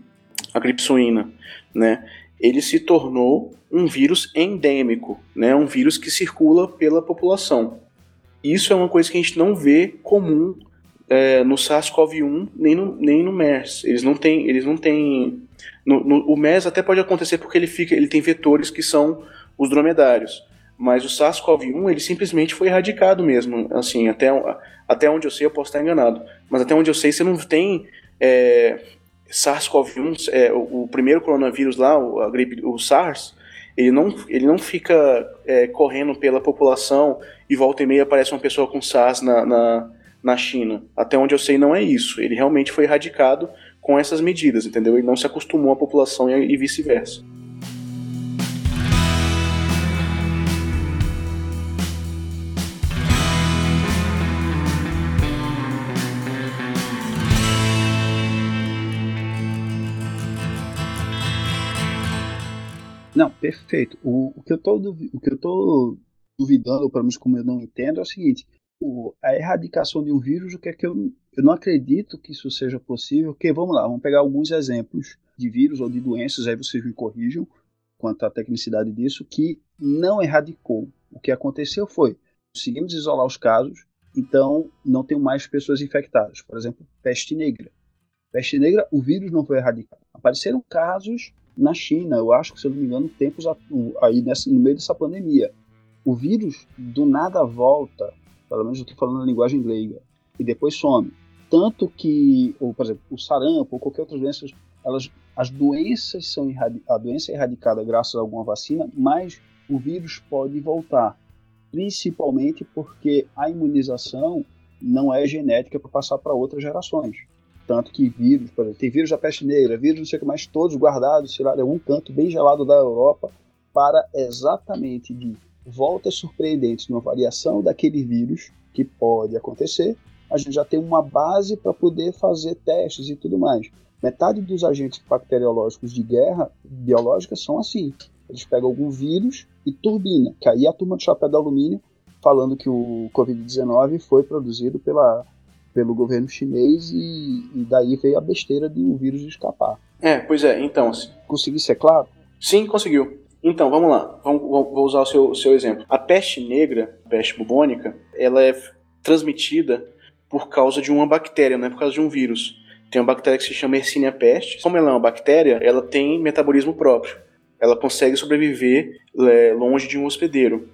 a gripe suína, né? Ele se tornou um vírus endêmico, né? Um vírus que circula pela população. Isso é uma coisa que a gente não vê comum é, no SARS-CoV-1 nem no, nem no MERS. Eles não têm, eles não têm. No, no, o MERS até pode acontecer porque ele fica, ele tem vetores que são os dromedários. Mas o SARS-CoV-1 ele simplesmente foi erradicado mesmo, assim, até, até onde eu sei, eu posso estar enganado, mas até onde eu sei, você não tem é, SARS-CoV-1, é, o, o, primeiro coronavírus lá, o, a gripe, o SARS, Ele não, ele não fica é, correndo pela população e volta e meia aparece uma pessoa com SARS na, na, na China. Até onde eu sei, não é isso. Ele realmente foi erradicado com essas medidas, entendeu? Ele não se acostumou à população e, e vice-versa. Não, perfeito. O, o, que eu tô, o que eu tô duvidando, ou pelo menos como eu não entendo, é o seguinte: o, a erradicação de um vírus, o que é que eu, eu não acredito que isso seja possível? Porque vamos lá, vamos pegar alguns exemplos de vírus ou de doenças, aí vocês me corrijam quanto à tecnicidade disso, que não erradicou. O que aconteceu foi, conseguimos isolar os casos, então não tem mais pessoas infectadas. Por exemplo, peste negra. Peste negra, o vírus não foi erradicado. Apareceram casos na China, eu acho que, se eu não me engano, tempos aí nessa, no meio dessa pandemia. O vírus do nada volta, pelo menos eu estou falando na linguagem leiga, e depois some. Tanto que, ou, por exemplo, o sarampo ou qualquer outra doença, elas, as doenças são a doença é erradicada graças a alguma vacina, mas o vírus pode voltar, principalmente porque a imunização não é genética para passar para outras gerações. Tanto que vírus, por exemplo, tem vírus da peste negra, vírus não sei o que mais, todos guardados, lá, em algum canto bem gelado da Europa, para exatamente de voltas surpreendentes numa variação daquele vírus que pode acontecer, a gente já tem uma base para poder fazer testes e tudo mais. Metade dos agentes bacteriológicos de guerra biológica são assim. Eles pegam algum vírus e turbina, que aí a turma do chapéu de alumínio falando que o Covid-19 foi produzido pela pelo governo chinês e, e, daí veio a besteira de o vírus escapar. É, pois é, então. Consegui ser claro? Sim, conseguiu. Então, vamos lá. Vamos, vou usar o seu, seu exemplo. A peste negra, a peste bubônica, ela é transmitida por causa de uma bactéria, não é por causa de um vírus. Tem uma bactéria que se chama Yersinia pestis. Como ela é uma bactéria, ela tem metabolismo próprio. Ela consegue sobreviver é, longe de um hospedeiro.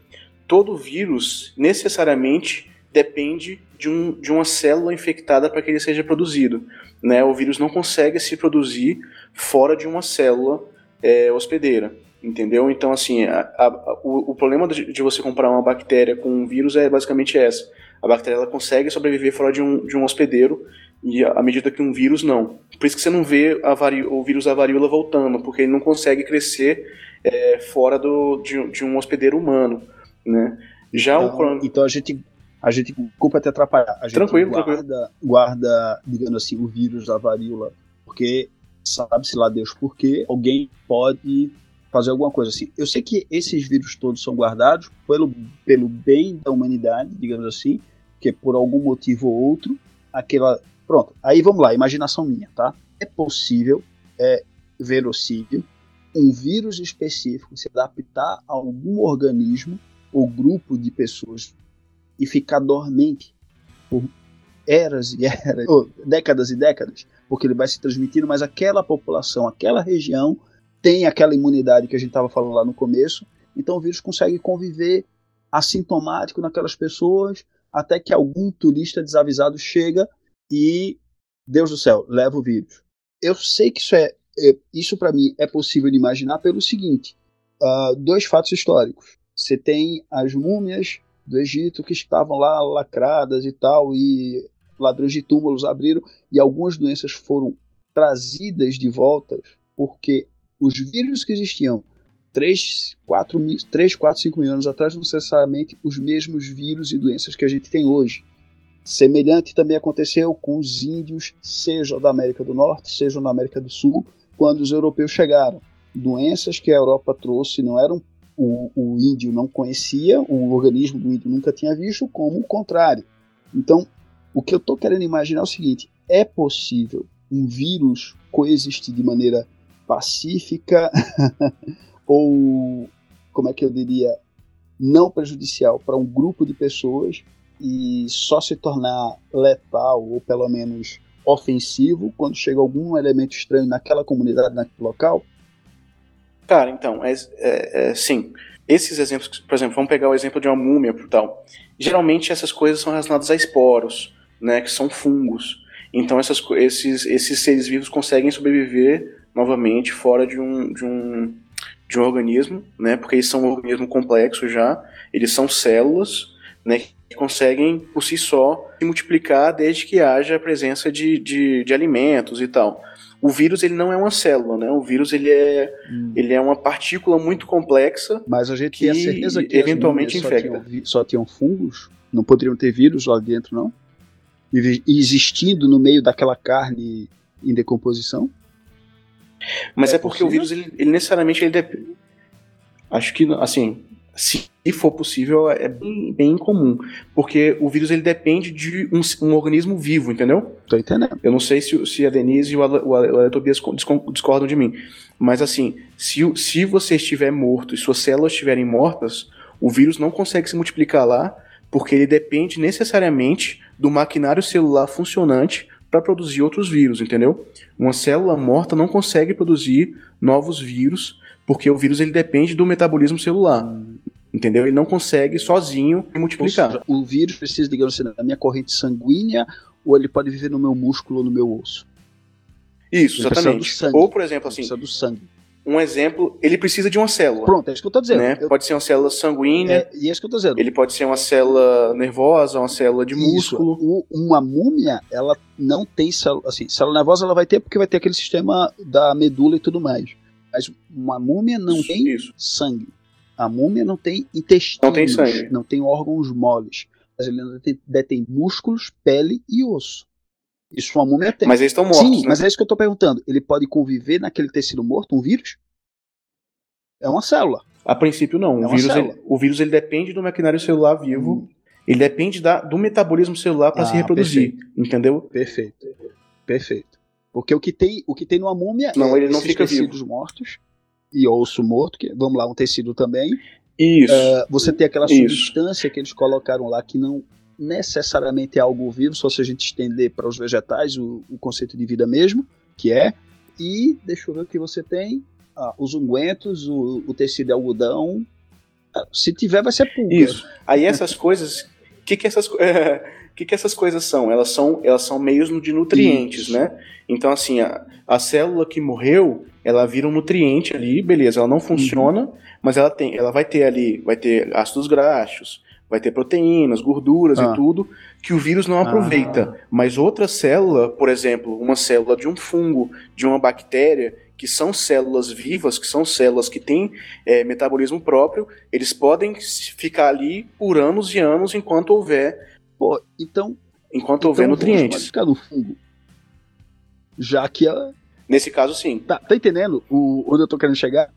Todo vírus necessariamente depende de, um, de uma célula infectada para que ele seja produzido. Né? O vírus não consegue se produzir fora de uma célula é, hospedeira. Entendeu? Então, assim, a, a, o, o, problema de, de, você comprar uma bactéria com um vírus é basicamente essa. A bactéria ela consegue sobreviver fora de um, de um hospedeiro, e à medida que um vírus não. Por isso que você não vê o vírus da varíola voltando, porque ele não consegue crescer é, fora do, de, de, um hospedeiro humano. Né? Já então, o... então a gente a gente, culpa te atrapalhar, a gente tranquilo, guarda, tranquilo. guarda, digamos assim, o vírus da varíola, porque sabe-se lá Deus por quê, alguém pode fazer alguma coisa assim. Eu sei que esses vírus todos são guardados pelo, pelo bem da humanidade, digamos assim, que por algum motivo ou outro, aquela. Pronto, aí vamos lá, imaginação minha, tá? É possível, é verossímil, um vírus específico se adaptar a algum organismo ou grupo de pessoas e ficar dormente por eras e eras, ou décadas e décadas, porque ele vai se transmitindo, mas aquela população, aquela região tem aquela imunidade que a gente estava falando lá no começo, então o vírus consegue conviver assintomático naquelas pessoas até que algum turista desavisado chega e Deus do céu leva o vírus. Eu sei que isso é, é isso para mim é possível de imaginar pelo seguinte: uh, dois fatos históricos. Você tem as múmias do Egito que estavam lá lacradas e tal, e ladrões de túmulos abriram, e algumas doenças foram trazidas de volta porque os vírus que existiam 3, 4, 3, 4, 5 mil anos atrás não necessariamente os mesmos vírus e doenças que a gente tem hoje. Semelhante também aconteceu com os índios, seja da América do Norte, seja na América do Sul, quando os europeus chegaram. Doenças que a Europa trouxe não eram o, o índio não conhecia, o organismo do índio nunca tinha visto, como o contrário. Então, o que eu estou querendo imaginar é o seguinte: é possível um vírus coexistir de maneira pacífica [laughs] ou, como é que eu diria, não prejudicial para um grupo de pessoas e só se tornar letal ou pelo menos ofensivo quando chega algum elemento estranho naquela comunidade, naquele local? Cara, então, é, é, é, sim. Esses exemplos, por exemplo, vamos pegar o exemplo de uma múmia e tal. Geralmente essas coisas são relacionadas a esporos, né, que são fungos. Então essas, esses, esses seres vivos conseguem sobreviver novamente fora de um, de um, de um organismo, né? Porque eles são um organismo complexo já, eles são células, né? Que conseguem por si só se multiplicar desde que haja a presença de, de, de alimentos e tal. O vírus ele não é uma célula, né? O vírus ele é, hum. ele é uma partícula muito complexa. Mas a gente tem a certeza que eventualmente infecta. Só tinham, só tinham fungos? Não poderiam ter vírus lá dentro, não? E existindo no meio daquela carne em decomposição? Mas é, é porque possível? o vírus ele, ele necessariamente ele dep... acho que assim se for possível, é bem, bem incomum. Porque o vírus ele depende de um, um, organismo vivo, entendeu? Tô entendendo. Eu não sei se, se a Denise e o, o, o Tobias discordam de mim. Mas assim, se, se você estiver morto e suas células estiverem mortas, o vírus não consegue se multiplicar lá, porque ele depende necessariamente do maquinário celular funcionante para produzir outros vírus, entendeu? Uma célula morta não consegue produzir novos vírus porque o vírus ele depende do metabolismo celular. Entendeu? Ele não consegue sozinho multiplicar. Seja, o vírus precisa, digamos assim, da minha corrente sanguínea ou ele pode viver no meu músculo ou no meu osso? Isso, exatamente. Ou, por exemplo, assim. Precisa do sangue. Um exemplo, ele precisa de uma célula. Pronto, é isso que eu estou dizendo. Né? Eu... Pode ser uma célula sanguínea. É, e é isso que eu estou dizendo. Ele pode ser uma célula nervosa, uma célula de músculo. O, uma múmia, ela não tem célula. Assim, célula nervosa ela vai ter porque vai ter aquele sistema da medula e tudo mais. Mas uma múmia não isso, tem isso. sangue. A múmia não tem intestinos. Não tem sangue. Não tem órgãos moles. Mas ele detém, detém músculos, pele e osso. Isso uma múmia tem. Mas eles estão mortos. Sim, né? mas é isso que eu estou perguntando. Ele pode conviver naquele tecido morto, um vírus? É uma célula. A princípio, não. É o, vírus, ele, o vírus ele depende do maquinário celular vivo. Hum. Ele depende da, do metabolismo celular para ah, se reproduzir. Perfeito. Entendeu? Perfeito. Perfeito. Porque o que tem, o que tem numa múmia não, é ele não fica tecidos vivo. mortos e osso morto, que vamos lá, um tecido também. Isso. Uh, você tem aquela Isso. substância que eles colocaram lá que não necessariamente é algo vivo, só se a gente estender para os vegetais o, o, conceito de vida mesmo, que é. E deixa eu ver o que você tem. Ah, os ungüentos, o, o tecido de algodão. Ah, se tiver, vai ser pulga. Isso. Aí essas coisas. O que, que essas [laughs] O que, que essas coisas são? Elas são, elas são meios de nutrientes, Isso. né? Então, assim, a, a célula que morreu, ela vira um nutriente ali, beleza, ela não uhum. funciona, uhum. mas ela tem, ela vai ter ali, vai ter ácidos graxos, vai ter proteínas, gorduras ah. e tudo, que o vírus não aproveita. Ah. Mas outra célula, por exemplo, uma célula de um fungo, de uma bactéria, que são células vivas, que são células que têm é, metabolismo próprio, eles podem ficar ali por anos e anos enquanto houver Pô, então. Enquanto houver então, nutrientes. Ficar no fungo. Já que ela. Nesse caso, sim. Tá, tá entendendo o, onde eu tô querendo chegar?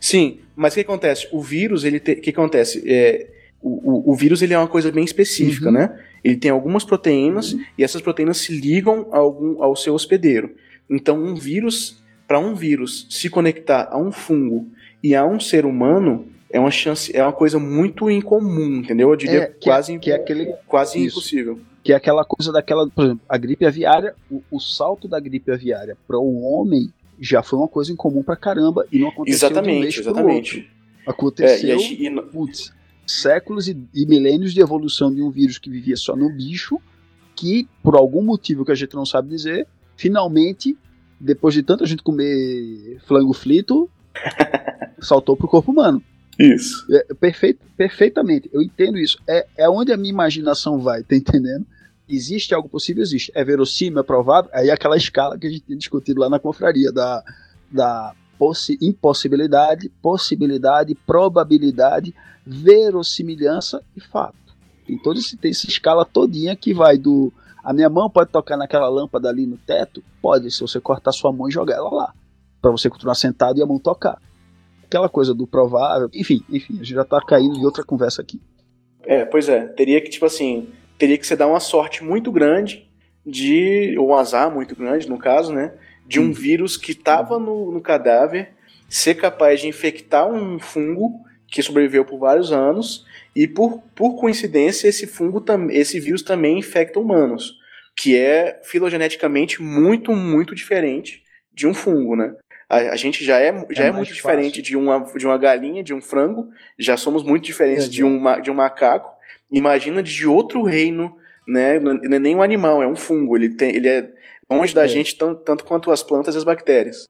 Sim, mas o que acontece? O vírus, ele o que acontece? É, o, o, o, vírus ele é uma coisa bem específica, uhum. né? Ele tem algumas proteínas uhum. e essas proteínas se ligam a algum, ao seu hospedeiro. Então, um vírus, para um vírus se conectar a um fungo e a um ser humano, é uma chance, é uma coisa muito incomum, entendeu? Eu diria é, que quase, é, que é aquele, quase isso, impossível. Que é aquela coisa daquela, por exemplo, a gripe aviária, o, o salto da gripe aviária para o homem já foi uma coisa incomum para caramba e não aconteceu exatamente, de um mês exatamente. Outro. Aconteceu, é, e, putz, séculos e, e milênios de evolução de um vírus que vivia só no bicho, que por algum motivo que a gente não sabe dizer, finalmente, depois de tanta gente comer flango frito, [laughs] saltou pro corpo humano. Isso. É, perfeito, perfeitamente. Eu entendo isso. É, é onde a minha imaginação vai, tá entendendo? Existe algo possível? Existe. É verossímil, é provável? Aí é aquela escala que a gente tem discutido lá na confraria da, da possi impossibilidade, possibilidade, probabilidade, verossimilhança e fato. Tem, todo esse, tem essa escala todinha que vai do. A minha mão pode tocar naquela lâmpada ali no teto? Pode, se você cortar sua mão e jogar ela lá. para você continuar sentado e a mão tocar aquela coisa do provável. Enfim, enfim, a gente já tá caindo em outra conversa aqui. É, pois é. Teria que, tipo assim, teria que você dar uma sorte muito grande de. ou um azar muito grande, no caso, né? De um hum. vírus que tava no, no cadáver ser capaz de infectar um fungo que sobreviveu por vários anos e por, por coincidência esse fungo esse vírus também infecta humanos, que é filogeneticamente muito muito diferente de um fungo, né? A, a gente já é, já é, é muito fácil. diferente de uma, de uma galinha, de um frango, já somos muito diferentes de, um, de um macaco. Imagina de outro reino, né? Não é nem um animal, é um fungo. Ele, tem, ele é longe da é. gente tanto, tanto quanto as plantas e as bactérias.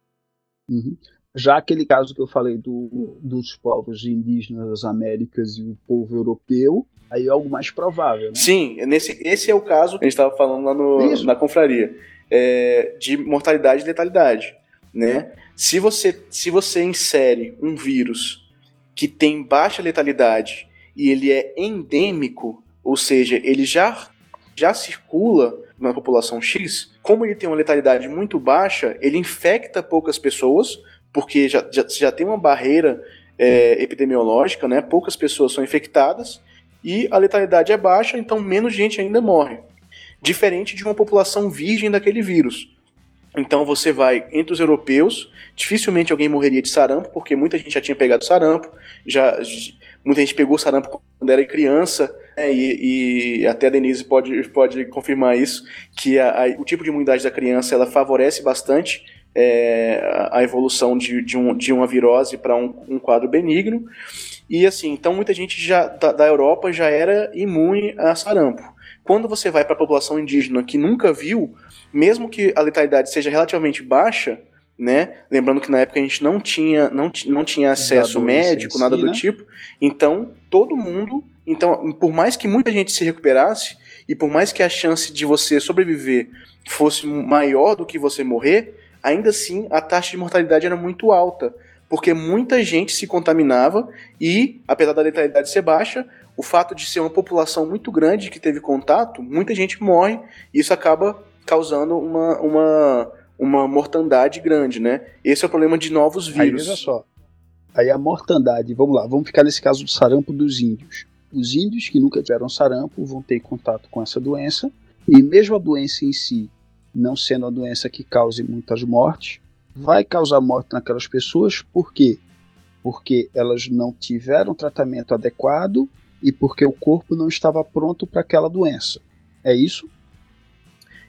Uhum. já aquele caso que eu falei do, dos povos indígenas das Américas e o povo europeu, aí é algo mais provável. Né? Sim, nesse, esse é o caso que a gente estava falando lá no, na confraria, é, de mortalidade e letalidade. Né? Se, você, se você insere um vírus que tem baixa letalidade e ele é endêmico, ou seja, ele já, já circula na população X, como ele tem uma letalidade muito baixa, ele infecta poucas pessoas, porque já, já, já tem uma barreira é, epidemiológica, né? poucas pessoas são infectadas, e a letalidade é baixa, então menos gente ainda morre. Diferente de uma população virgem daquele vírus. Então você vai entre os europeus, dificilmente alguém morreria de sarampo, porque muita gente já tinha pegado sarampo, já muita gente pegou sarampo quando era criança, né, e, e, até a Denise pode, pode confirmar isso, que a, a, o tipo de imunidade da criança ela favorece bastante é, a evolução de, de, um, de uma virose para um, um, quadro benigno. E assim, então muita gente já da, da Europa já era imune a sarampo. Quando você vai para a população indígena que nunca viu, mesmo que a letalidade seja relativamente baixa, né? Lembrando que na época a gente não tinha, não, não tinha acesso médico, nada do tipo. Então, todo mundo. Então, por mais que muita gente se recuperasse, e por mais que a chance de você sobreviver fosse maior do que você morrer, ainda assim a taxa de mortalidade era muito alta. Porque muita gente se contaminava e, apesar da letalidade ser baixa, o fato de ser uma população muito grande que teve contato, muita gente morre, e isso acaba causando uma, uma uma mortandade grande, né? Esse é o problema de novos vírus. Aí, veja só. Aí a mortandade, vamos lá, vamos ficar nesse caso do sarampo dos índios. Os índios que nunca tiveram sarampo vão ter contato com essa doença, e mesmo a doença em si, não sendo uma doença que cause muitas mortes, vai causar morte naquelas pessoas, por quê? Porque elas não tiveram tratamento adequado e porque o corpo não estava pronto para aquela doença. É isso?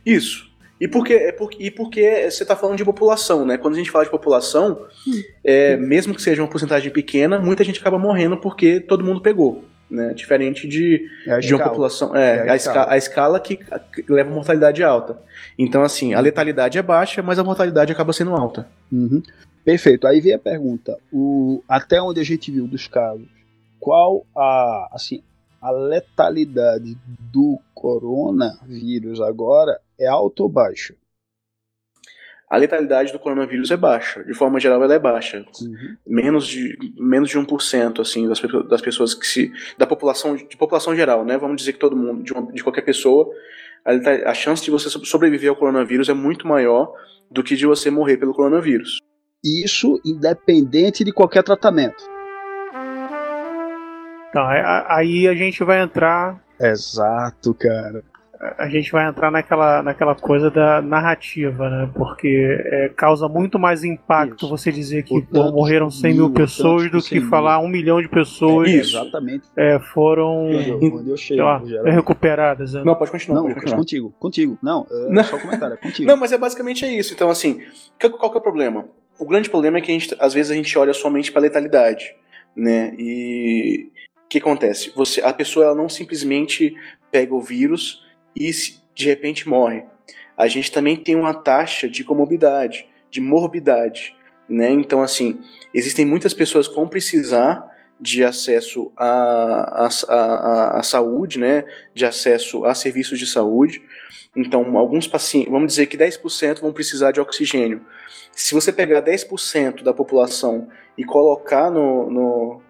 Isso. E porque, é porque, e porque você está falando de população, né? Quando a gente fala de população, hum. é, mesmo que seja uma porcentagem pequena, muita gente acaba morrendo porque todo mundo pegou. Né? Diferente de, é de uma população. É, é a, a, escala. a, escala. que, que leva a mortalidade alta. Então, assim, a letalidade é baixa, mas a mortalidade acaba sendo alta. Uhum. Perfeito. Aí vem a pergunta: o, até onde a gente viu dos casos, qual a, assim, a letalidade do coronavírus agora é alta ou baixa? A letalidade do coronavírus é baixa. De forma geral, ela é baixa. Uhum. Menos, de, menos de 1% assim, das, das pessoas que se. da população, de população geral, né? Vamos dizer que todo mundo, de, uma, de qualquer pessoa, a, a chance de você sobreviver ao coronavírus é muito maior do que de você morrer pelo coronavírus. Isso independente de qualquer tratamento. Então, aí a gente vai entrar. Exato, cara. A gente vai entrar naquela, naquela coisa da narrativa, né? Porque é, causa muito mais impacto Isso. você dizer que pô, morreram 100 mil, mil pessoas do que falar um milhão de pessoas. É, exatamente. É, foram lá, recuperadas. Né? Não, pode continuar. Não, pode continuar. contigo, contigo. Não, é não. só comentário, é contigo. Não, mas é basicamente é isso. Então, assim, qual que é o problema? O grande problema é que a gente, às vezes a gente olha somente para letalidade, né? E o que acontece? Você, a pessoa ela não simplesmente pega o vírus e de repente morre. A gente também tem uma taxa de comorbidade, de morbidade, né? Então, assim, existem muitas pessoas que vão precisar de acesso à, saúde, né? De acesso a serviços de saúde. Então, alguns pacientes, vamos dizer que 10% vão precisar de oxigênio. Se você pegar 10% da população e colocar no, no,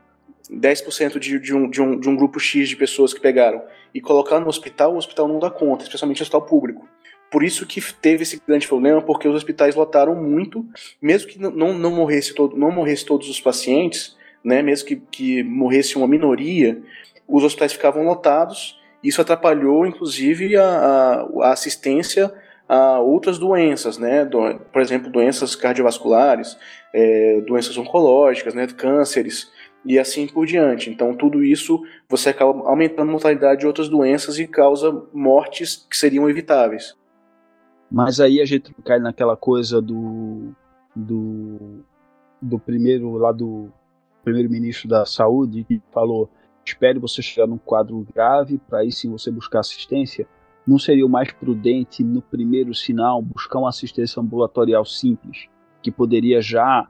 10% de, de, um, de, um, de um grupo X de pessoas que pegaram e colocar no hospital, o hospital não dá conta, especialmente o hospital público. Por isso que teve esse grande problema, porque os hospitais lotaram muito, mesmo que não, não, morresse, todo, não morresse todos os pacientes, né, mesmo que, que morresse uma minoria, os hospitais ficavam lotados, isso atrapalhou, inclusive, a, a, assistência a outras doenças, né? Por exemplo, doenças cardiovasculares, é, doenças oncológicas, né? cânceres e assim por diante. Então, tudo isso você acaba aumentando a mortalidade de outras doenças e causa mortes que seriam evitáveis. Mas aí a gente cai naquela coisa do do, do primeiro lá do primeiro-ministro da saúde que falou: espere você chegar num quadro grave para aí sim você buscar assistência. Não seria o mais prudente no primeiro sinal buscar uma assistência ambulatorial simples que poderia já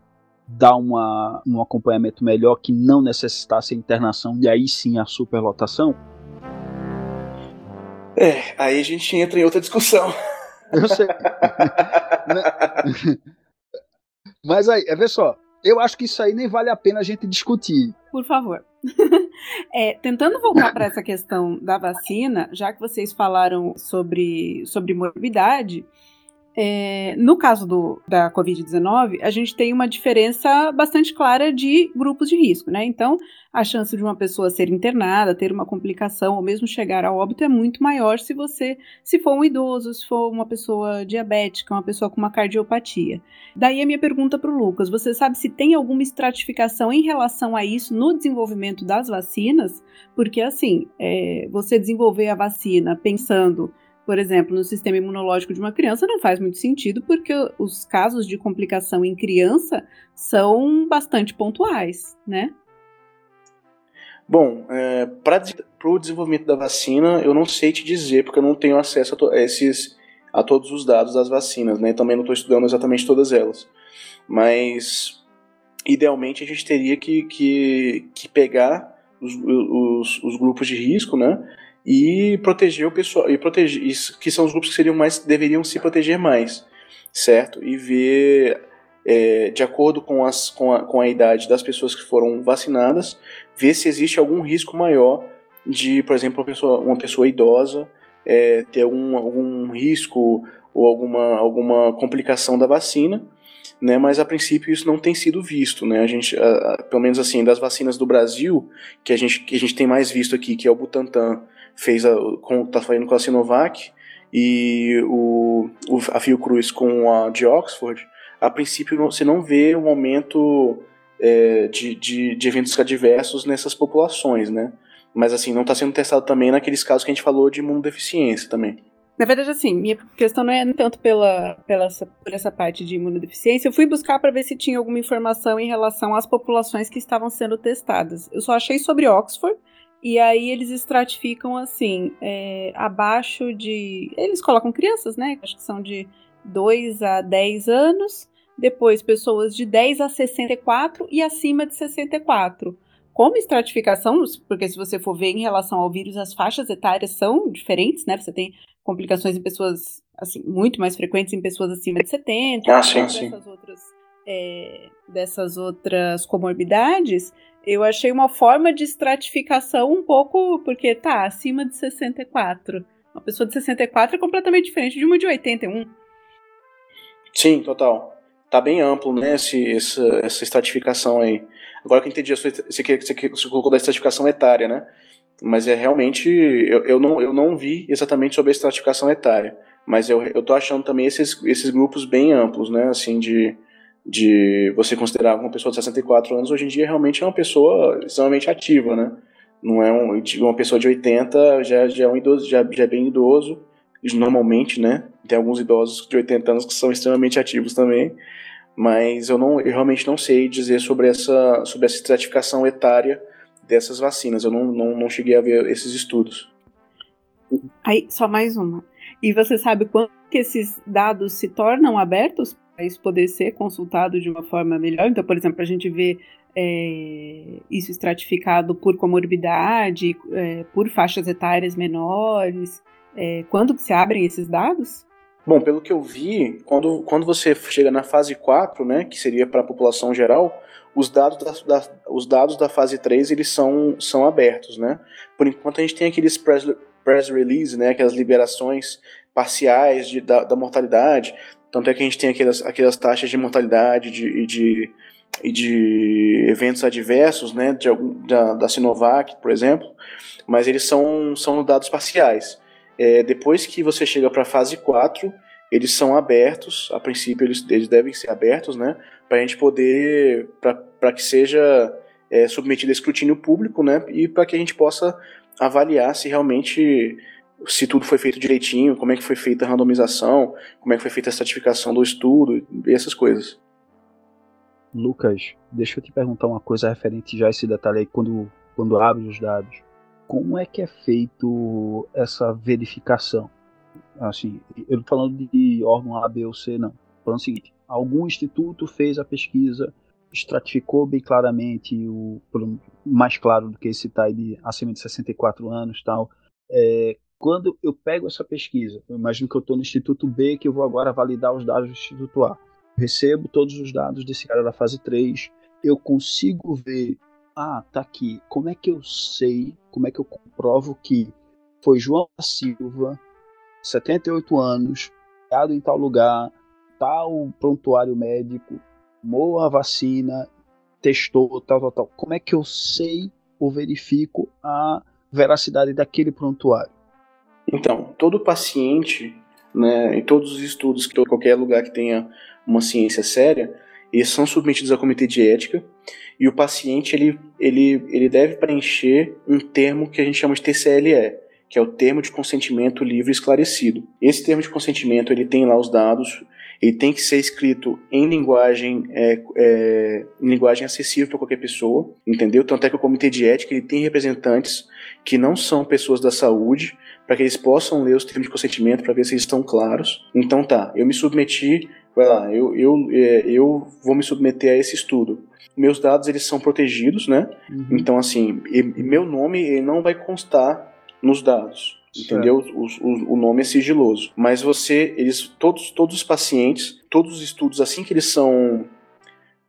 dar uma, um acompanhamento melhor que não necessitasse a internação e aí sim a superlotação? É, aí a gente entra em outra discussão. [laughs] Eu sei. [laughs] Mas aí, é ver só, eu acho que isso aí nem vale a pena a gente discutir. Por favor. [laughs] é, tentando voltar para essa questão da vacina, já que vocês falaram sobre, sobre morbidade, é, no caso do, da Covid-19, a gente tem uma diferença bastante clara de grupos de risco, né? Então, a chance de uma pessoa ser internada, ter uma complicação ou mesmo chegar ao óbito é muito maior se você, se for um idoso, se for uma pessoa diabética, uma pessoa com uma cardiopatia. Daí a minha pergunta para o Lucas: você sabe se tem alguma estratificação em relação a isso no desenvolvimento das vacinas? Porque, assim, é, você desenvolver a vacina pensando por exemplo, no sistema imunológico de uma criança não faz muito sentido, porque os casos de complicação em criança são bastante pontuais, né? Bom, é, para o desenvolvimento da vacina, eu não sei te dizer, porque eu não tenho acesso a, esses, a todos os dados das vacinas, né? Também não estou estudando exatamente todas elas. Mas, idealmente, a gente teria que, que, que pegar os, os, os grupos de risco, né? E proteger o pessoal e proteger que são os grupos que seriam mais deveriam se proteger mais, certo? E ver é, de acordo com, as, com, a, com a idade das pessoas que foram vacinadas, ver se existe algum risco maior de, por exemplo, uma pessoa, uma pessoa idosa é, ter algum, algum risco ou alguma, alguma complicação da vacina, né? Mas a princípio isso não tem sido visto, né? A gente, a, a, pelo menos assim, das vacinas do Brasil, que a gente, que a gente tem mais visto aqui, que é o Butantan fez a, com, tá fazendo com a Sinovac e o, o, a Fiocruz com a de Oxford, a princípio você não vê um aumento é, de, de, de, eventos adversos nessas populações, né? Mas assim, não está sendo testado também naqueles casos que a gente falou de imunodeficiência também. Na verdade, assim, minha questão não é tanto pela, pela por essa parte de imunodeficiência. Eu fui buscar para ver se tinha alguma informação em relação às populações que estavam sendo testadas. Eu só achei sobre Oxford, e aí eles estratificam assim, é, abaixo de. Eles colocam crianças, né? Acho que são de 2 a 10 anos. Depois, pessoas de 10 a 64 e acima de 64. Como estratificação, porque se você for ver em relação ao vírus, as faixas etárias são diferentes, né? Você tem complicações em pessoas, assim, muito mais frequentes em pessoas acima de 70. Ah, sim, sim. Outras, é, dessas outras comorbidades, eu achei uma forma de estratificação um pouco, porque tá acima de 64. Uma pessoa de 64 é completamente diferente de uma de 81. Sim, total. Tá bem amplo, né, esse, essa, essa estratificação aí. Agora que eu entendi, você, você, você colocou da estratificação etária, né? Mas é realmente, eu, eu, não, eu não vi exatamente sobre a estratificação etária. Mas eu, eu tô achando também esses, esses grupos bem amplos, né, assim, de, de você considerar uma pessoa de 64 anos, hoje em dia realmente é uma pessoa extremamente ativa, né? Não é um, uma pessoa de 80 já, já é um idoso, já, já é bem idoso, normalmente, né? Tem alguns idosos de 80 anos que são extremamente ativos também, mas eu não, eu realmente não sei dizer sobre essa, sobre essa estratificação etária dessas vacinas. Eu não, não, não cheguei a ver esses estudos. Aí, só mais uma. E você sabe quando que esses dados se tornam abertos isso poder ser consultado de uma forma melhor. Então, por exemplo, a gente vê é, isso estratificado por comorbidade, é, por faixas etárias menores. É, quando que se abrem esses dados? Bom, pelo que eu vi, quando, quando você chega na fase 4, né, que seria para a população geral, os dados da, da, os dados da fase 3 eles são, são abertos. Né? Por enquanto a gente tem aqueles press, press release, né, aquelas liberações parciais de, da, da mortalidade, tanto é que a gente tem aquelas, aquelas taxas de mortalidade de, e, de, de eventos adversos, né, de da, da Sinovac, por exemplo, mas eles são, são dados parciais. É, depois que você chega para a fase 4, eles são abertos, a princípio eles, eles devem ser abertos, né, para a gente poder, para que seja é, submetido a escrutínio público, né, e para que a gente possa avaliar se realmente se tudo foi feito direitinho, como é que foi feita a randomização, como é que foi feita a certificação do estudo e essas coisas. Lucas, deixa eu te perguntar uma coisa referente já a esse detalhe aí quando, quando abre os dados. Como é que é feito essa verificação? Assim, eu não falando de órgão A, B ou C, não. Falando o seguinte, algum instituto fez a pesquisa estratificou bem claramente, o, mais claro do que esse TAI de acima de 64 anos tal. É, quando eu pego essa pesquisa, eu imagino que eu estou no Instituto B, que eu vou agora validar os dados do Instituto A. recebo todos os dados desse cara da fase 3, eu consigo ver, ah, tá aqui, como é que eu sei, como é que eu comprovo que foi João Silva, 78 anos, criado em tal lugar, tal prontuário médico, tomou a vacina, testou, tal, tal, tal. Como é que eu sei ou verifico a veracidade daquele prontuário? Então, todo paciente, né, em todos os estudos, qualquer lugar que tenha uma ciência séria, eles são submetidos a comitê de ética e o paciente ele, ele, ele deve preencher um termo que a gente chama de TCLE, que é o termo de consentimento livre esclarecido. Esse termo de consentimento ele tem lá os dados, ele tem que ser escrito em linguagem, é, é, em linguagem acessível para qualquer pessoa, entendeu? Tanto é que o comitê de ética ele tem representantes que não são pessoas da saúde, para que eles possam ler os termos de consentimento para ver se eles estão claros. Então tá, eu me submeti, vai lá, eu, eu, é, eu vou me submeter a esse estudo. Meus dados eles são protegidos, né? Uhum. Então assim, e, e meu nome ele não vai constar nos dados. Entendeu? O, o, o, nome é sigiloso. Mas você, eles, todos, todos os pacientes, todos os estudos, assim que eles são,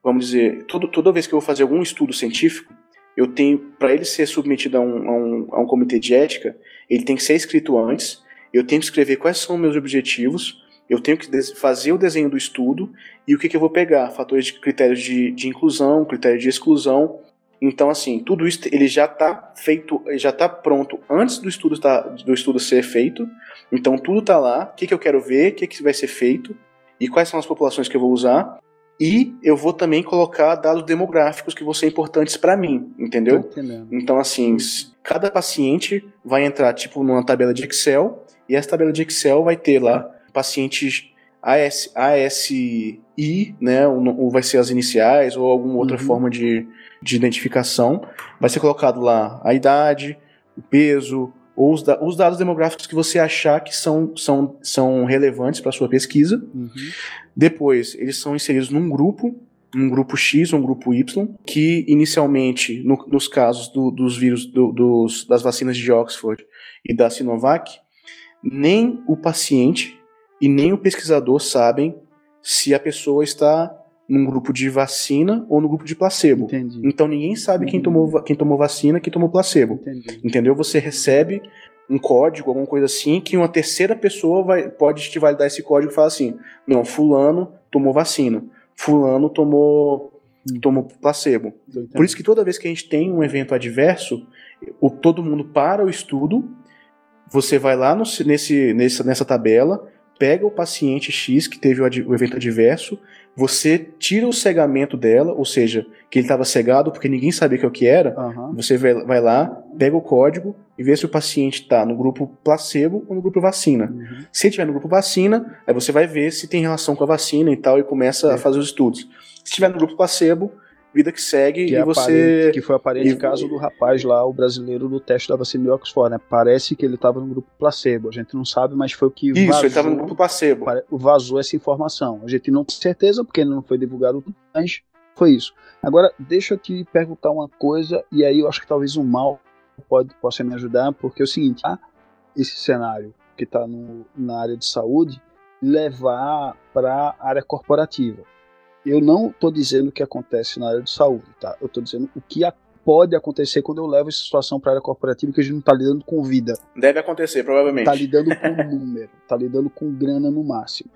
vamos dizer, todo, toda vez que eu vou fazer algum estudo científico, eu tenho, para ele ser submetido a um, a, um, a um comitê de ética, ele tem que ser escrito antes, eu tenho que escrever quais são meus objetivos, eu tenho que fazer o desenho do estudo. E o que, que eu vou pegar, fatores de critérios de, de inclusão, critérios de exclusão, então, assim, tudo isso ele já está feito, já está pronto antes do estudo, tá, do estudo ser feito. Então, tudo está lá. O que, que eu quero ver, o que, que vai ser feito? E quais são as populações que eu vou usar. E eu vou também colocar dados demográficos que vão ser importantes para mim, entendeu? Então, assim, cada paciente vai entrar tipo numa tabela de Excel e essa tabela de Excel vai ter lá pacientes AS, ASI, né, ou, vai ser as iniciais ou alguma outra uhum. forma de, de identificação. Vai ser colocado lá a idade, o peso, ou os, da os dados demográficos que você achar que são, são, são relevantes para a sua pesquisa. Uhum. Depois, eles são inseridos num grupo, um grupo X ou um grupo Y, que inicialmente, no, nos casos do, dos vírus do, dos, das vacinas de Oxford e da Sinovac, nem o paciente e nem o pesquisador sabem se a pessoa está num grupo de vacina ou no grupo de placebo. Entendi. Então ninguém sabe quem tomou, quem tomou vacina, quem tomou placebo. Entendi. Entendeu? Você recebe um código, alguma coisa assim, que uma terceira pessoa vai, pode te validar esse código e falar assim: não, fulano tomou vacina, fulano tomou hum. tomou placebo. Por isso que toda vez que a gente tem um evento adverso, o, todo mundo para o estudo, você vai lá no, nesse, nessa, nessa tabela, pega o paciente X que teve o, o evento adverso, você tira o cegamento dela, ou seja, que ele estava cegado porque ninguém sabia que é o que era, uhum. você vai, vai, lá, pega o código e vê se o paciente está no grupo placebo ou no grupo vacina. Uhum. Se estiver no grupo vacina, aí você vai ver se tem relação com a vacina e tal, e começa é. a fazer os estudos. Se estiver no grupo placebo, vida que segue que e é você. que foi aparente o caso do rapaz lá, o brasileiro do teste da vacina de Oxford, né? Parece que ele estava no grupo placebo. A gente não sabe, mas foi o que Isso, vazou, ele estava no grupo placebo. Vazou essa informação. A gente não tem certeza porque não foi divulgado, mas foi isso. Agora, deixa eu te perguntar uma coisa, e aí eu acho que talvez o mal pode, possa me ajudar, porque é o seguinte: ah, esse cenário que está na área de saúde levar para a área corporativa eu não estou dizendo o que acontece na área de saúde, tá? Eu estou dizendo o que pode acontecer quando eu levo essa situação para a área corporativa, que a gente não está lidando com vida. Deve acontecer, provavelmente. Está lidando com número, está lidando com grana no máximo.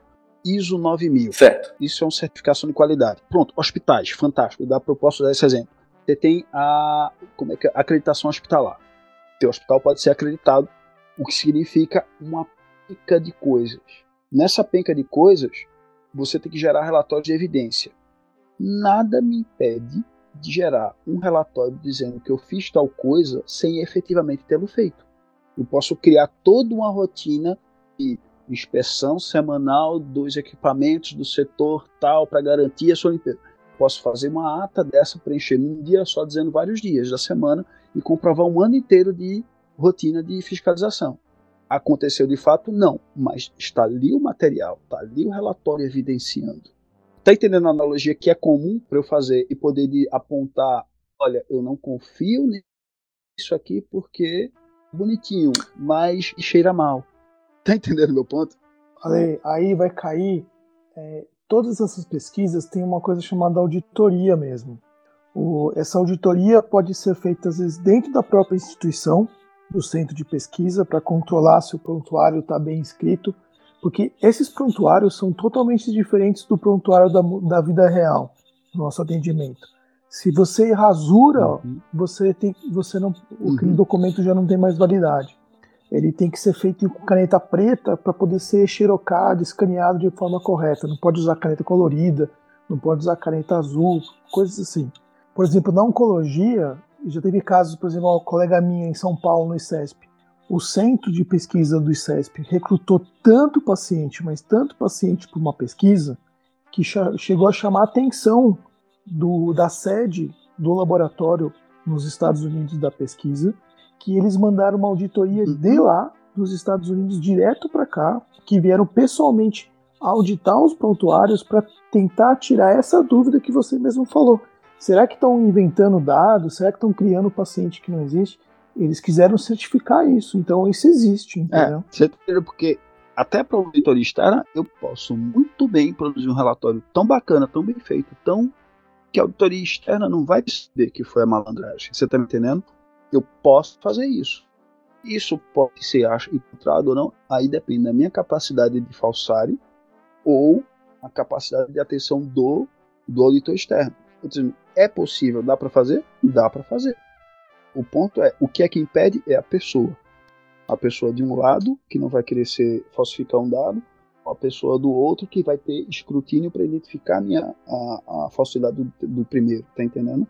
ISO 9000. Certo. Isso é uma certificação de qualidade. Pronto, hospitais, fantástico. Dá posso dar esse exemplo. Você tem a como é que é? acreditação hospitalar. Teu hospital pode ser acreditado, o que significa uma penca de coisas. Nessa penca de coisas, você tem que gerar relatório de evidência. Nada me impede de gerar um relatório dizendo que eu fiz tal coisa sem efetivamente tê-lo feito. Eu posso criar toda uma rotina de inspeção semanal dos equipamentos do setor tal para garantir a sua limpeza. Posso fazer uma ata dessa, preencher num dia só, dizendo vários dias da semana e comprovar um ano inteiro de rotina de fiscalização. Aconteceu de fato? Não, mas está ali o material, está ali o relatório evidenciando. Tá entendendo a analogia que é comum para eu fazer e poder apontar, olha, eu não confio nisso aqui porque é bonitinho, mas cheira mal. Tá entendendo meu ponto? Ale, aí vai cair. É, todas essas pesquisas têm uma coisa chamada auditoria mesmo. O, essa auditoria pode ser feita às vezes dentro da própria instituição, do centro de pesquisa, para controlar se o prontuário está bem escrito, porque esses prontuários são totalmente diferentes do prontuário da, da vida real, do nosso atendimento. Se você rasura, uhum. você tem, você não, uhum. o documento já não tem mais validade. Ele tem que ser feito com caneta preta para poder ser xerocado, escaneado de forma correta. Não pode usar caneta colorida, não pode usar caneta azul, coisas assim. Por exemplo, na oncologia, já teve casos, por exemplo, uma colega minha em São Paulo, no ICESP. O centro de pesquisa do ICESP recrutou tanto paciente, mas tanto paciente para uma pesquisa, que chegou a chamar a atenção do, da sede do laboratório nos Estados Unidos da pesquisa, que eles mandaram uma auditoria uhum. de lá, dos Estados Unidos, direto para cá, que vieram pessoalmente auditar os prontuários para tentar tirar essa dúvida que você mesmo falou. Será que estão inventando dados? Será que estão criando paciente que não existe? Eles quiseram certificar isso, então isso existe, entendeu? É, porque até para auditoria externa eu posso muito bem produzir um relatório tão bacana, tão bem feito, tão que a auditoria externa não vai perceber que foi a malandragem. Você está me entendendo? Eu posso fazer isso. Isso pode ser encontrado ou não, aí depende da minha capacidade de falsário ou a capacidade de atenção do, do auditor externo. É possível, dá para fazer? Dá para fazer. O ponto é, o que é que impede é a pessoa. A pessoa de um lado, que não vai querer ser, falsificar um dado, a pessoa do outro que vai ter escrutínio para identificar a, minha, a, a falsidade do, do, primeiro, tá entendendo?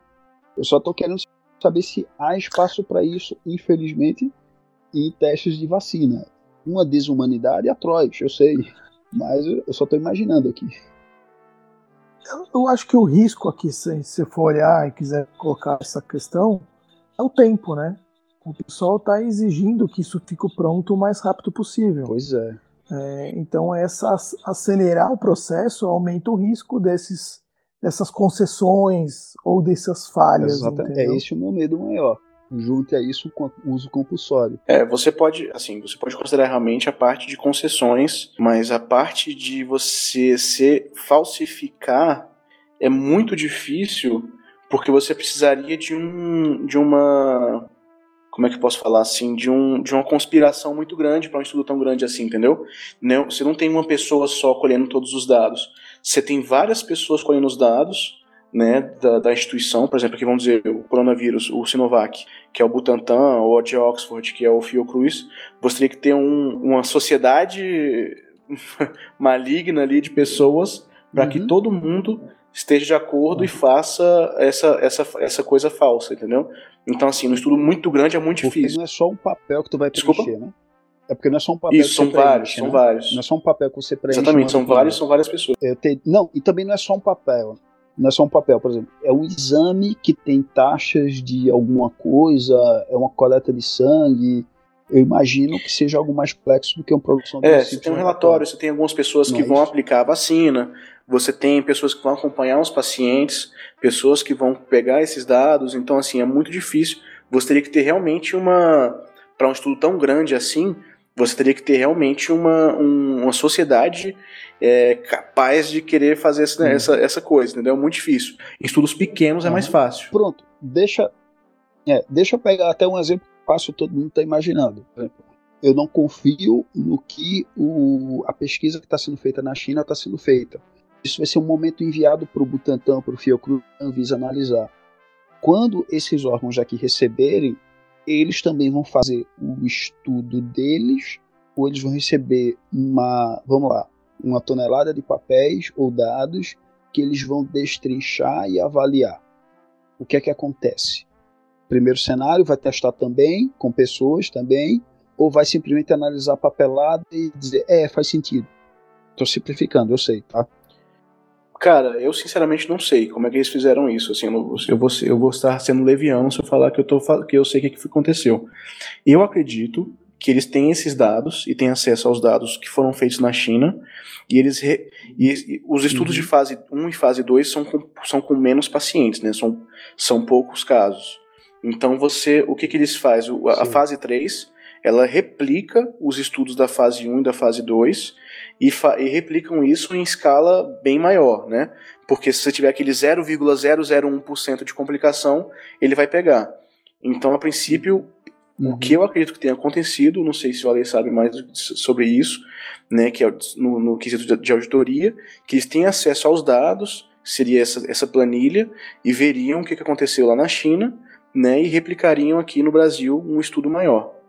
Eu só tô querendo saber se há espaço para isso, infelizmente, em testes de vacina. Uma desumanidade atroz, eu sei, mas eu só tô imaginando aqui. Eu, acho que o risco aqui, se você for olhar e quiser colocar essa questão, é o tempo, né? O pessoal está exigindo que isso fique pronto o mais rápido possível. Pois é. É, então, essa, acelerar o processo aumenta o risco desses, dessas concessões ou dessas falhas. Exatamente. É esse o meu medo maior. Junte a isso o uso compulsório. É, você pode, assim, você pode considerar realmente a parte de concessões, mas a parte de você se falsificar é muito difícil porque você precisaria de um de uma como é que eu posso falar assim, de, um, de uma conspiração muito grande para um estudo tão grande assim, entendeu? Não, você não tem uma pessoa só colhendo todos os dados. Você tem várias pessoas colhendo os dados né, da, da instituição, por exemplo, aqui vamos dizer o coronavírus, o Sinovac, que é o Butantan, ou a de Oxford, que é o Fiocruz, você teria que ter um, uma sociedade [laughs] maligna ali de pessoas para uhum. que todo mundo esteja de acordo e faça essa, essa, essa coisa falsa, entendeu? Então, assim, um estudo muito grande é muito porque difícil. não é só um papel que tu vai preencher, Desculpa? né? É porque não é só um papel Isso, são vários, são né? vários. Não é só um papel que você preenche. Exatamente, são vários, são várias pessoas. Te... Não, e também não é só um papel. Não é só um papel, por exemplo. É um exame que tem taxas de alguma coisa, é uma coleta de sangue, eu imagino que seja algo mais complexo do que uma produção de É, você tem um relatório, você tem algumas pessoas que é vão aplicar a vacina, você tem pessoas que vão acompanhar os pacientes, pessoas que vão pegar esses dados, então assim, é muito difícil. Você teria que ter realmente uma para um estudo tão grande assim, você teria que ter realmente uma, um, uma sociedade é, capaz de querer fazer essa, hum. essa, essa coisa, entendeu? É muito difícil. Em estudos pequenos é mais fácil. Pronto, deixa, é, deixa eu pegar até um exemplo fácil, todo mundo está imaginando. Eu não confio no que o, a pesquisa que está sendo feita na China está sendo feita. Isso vai ser um momento enviado para o Butantan, para o Fiocruz, Anvisa analisar. Quando esses órgãos aqui receberem, eles também vão fazer o estudo deles, ou eles vão receber uma, vamos lá, uma tonelada de papéis ou dados que eles vão destrinchar e avaliar. O que é que acontece? primeiro cenário, vai testar também, com pessoas também, ou vai simplesmente analisar papelada e dizer, é, faz sentido. Estou simplificando, eu sei, tá? Cara, eu sinceramente não sei como é que eles fizeram isso. Assim, eu, eu, vou, eu vou estar sendo leviano se eu falar que eu, tô, que eu sei o que, que aconteceu. Eu acredito que eles têm esses dados e têm acesso aos dados que foram feitos na China, e eles re, e, e os estudos uhum. de fase 1 e fase 2 são com, são com menos pacientes, né? São, são poucos casos. Então você, o que, que eles fazem? A, a fase 3, ela replica os estudos da fase 1 e da fase 2 e, e replicam isso em escala bem maior, né? Porque se você tiver aquele 0,001% de complicação, ele vai pegar. Então, a princípio, uhum. o que eu acredito que tenha acontecido, não sei se o Ale sabe mais sobre isso, né, que é no, no quesito de auditoria, que eles têm acesso aos dados, seria essa, essa planilha, e veriam o que, que aconteceu lá na China, né, e replicariam aqui no Brasil um estudo maior.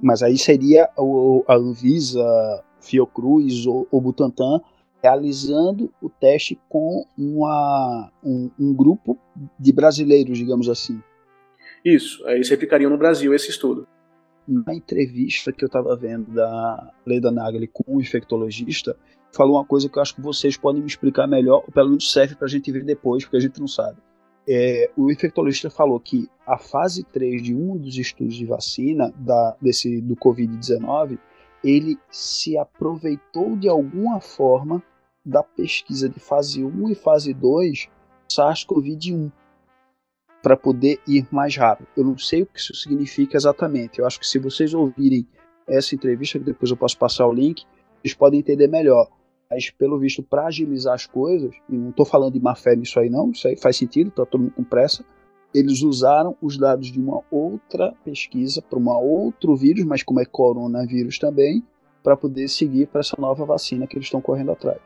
Mas aí seria o, a Anvisa, Fiocruz ou o Butantan realizando o teste com uma, um, um, grupo de brasileiros, digamos assim. Isso, aí eles replicariam no Brasil esse estudo. Na entrevista que eu estava vendo da Leda Nagli com o um infectologista, falou uma coisa que eu acho que vocês podem me explicar melhor, ou pelo menos serve para a gente ver depois, porque a gente não sabe. É, o infectologista falou que a fase 3 de um dos estudos de vacina da, desse, do Covid-19, ele se aproveitou de alguma forma da pesquisa de fase 1 e fase 2 SARS-CoV-1 para poder ir mais rápido. Eu não sei o que isso significa exatamente. Eu acho que se vocês ouvirem essa entrevista, que depois eu posso passar o link, vocês podem entender melhor mas pelo visto, para agilizar as coisas, e não estou falando de má fé nisso aí não, isso aí faz sentido, está todo mundo com pressa, eles usaram os dados de uma outra pesquisa para um outro vírus, mas como é coronavírus também, para poder seguir para essa nova vacina que eles estão correndo atrás.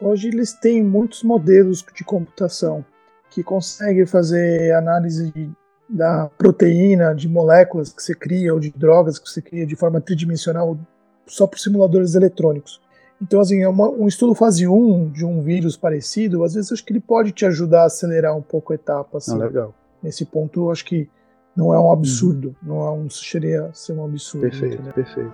Hoje eles têm muitos modelos de computação que conseguem fazer análise de, da proteína, de moléculas que você cria ou de drogas que você cria de forma tridimensional só por simuladores eletrônicos. Então, assim, é uma, um estudo fase 1 de um vírus parecido, às vezes acho que ele pode te ajudar a acelerar um pouco a etapa. Assim. Ah, legal. Nesse ponto, eu acho que não é um absurdo, hum. não é um, chegaria a ser um absurdo. Perfeito, entendeu? perfeito.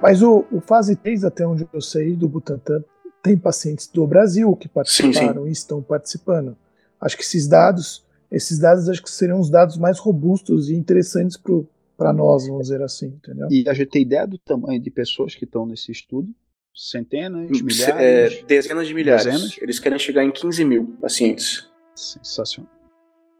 Mas o, o fase 3, até onde eu sei, do Butantan, tem pacientes do Brasil que participaram sim, sim. e estão participando. Acho que esses dados, esses dados acho que seriam os dados mais robustos e interessantes para para nós, vamos dizer assim, entendeu? E a gente tem ideia do tamanho de pessoas que estão nesse estudo? Centenas, é, milhares? É, dezenas de milhares. Dezenas? Eles querem chegar em 15 mil pacientes. Sensacional.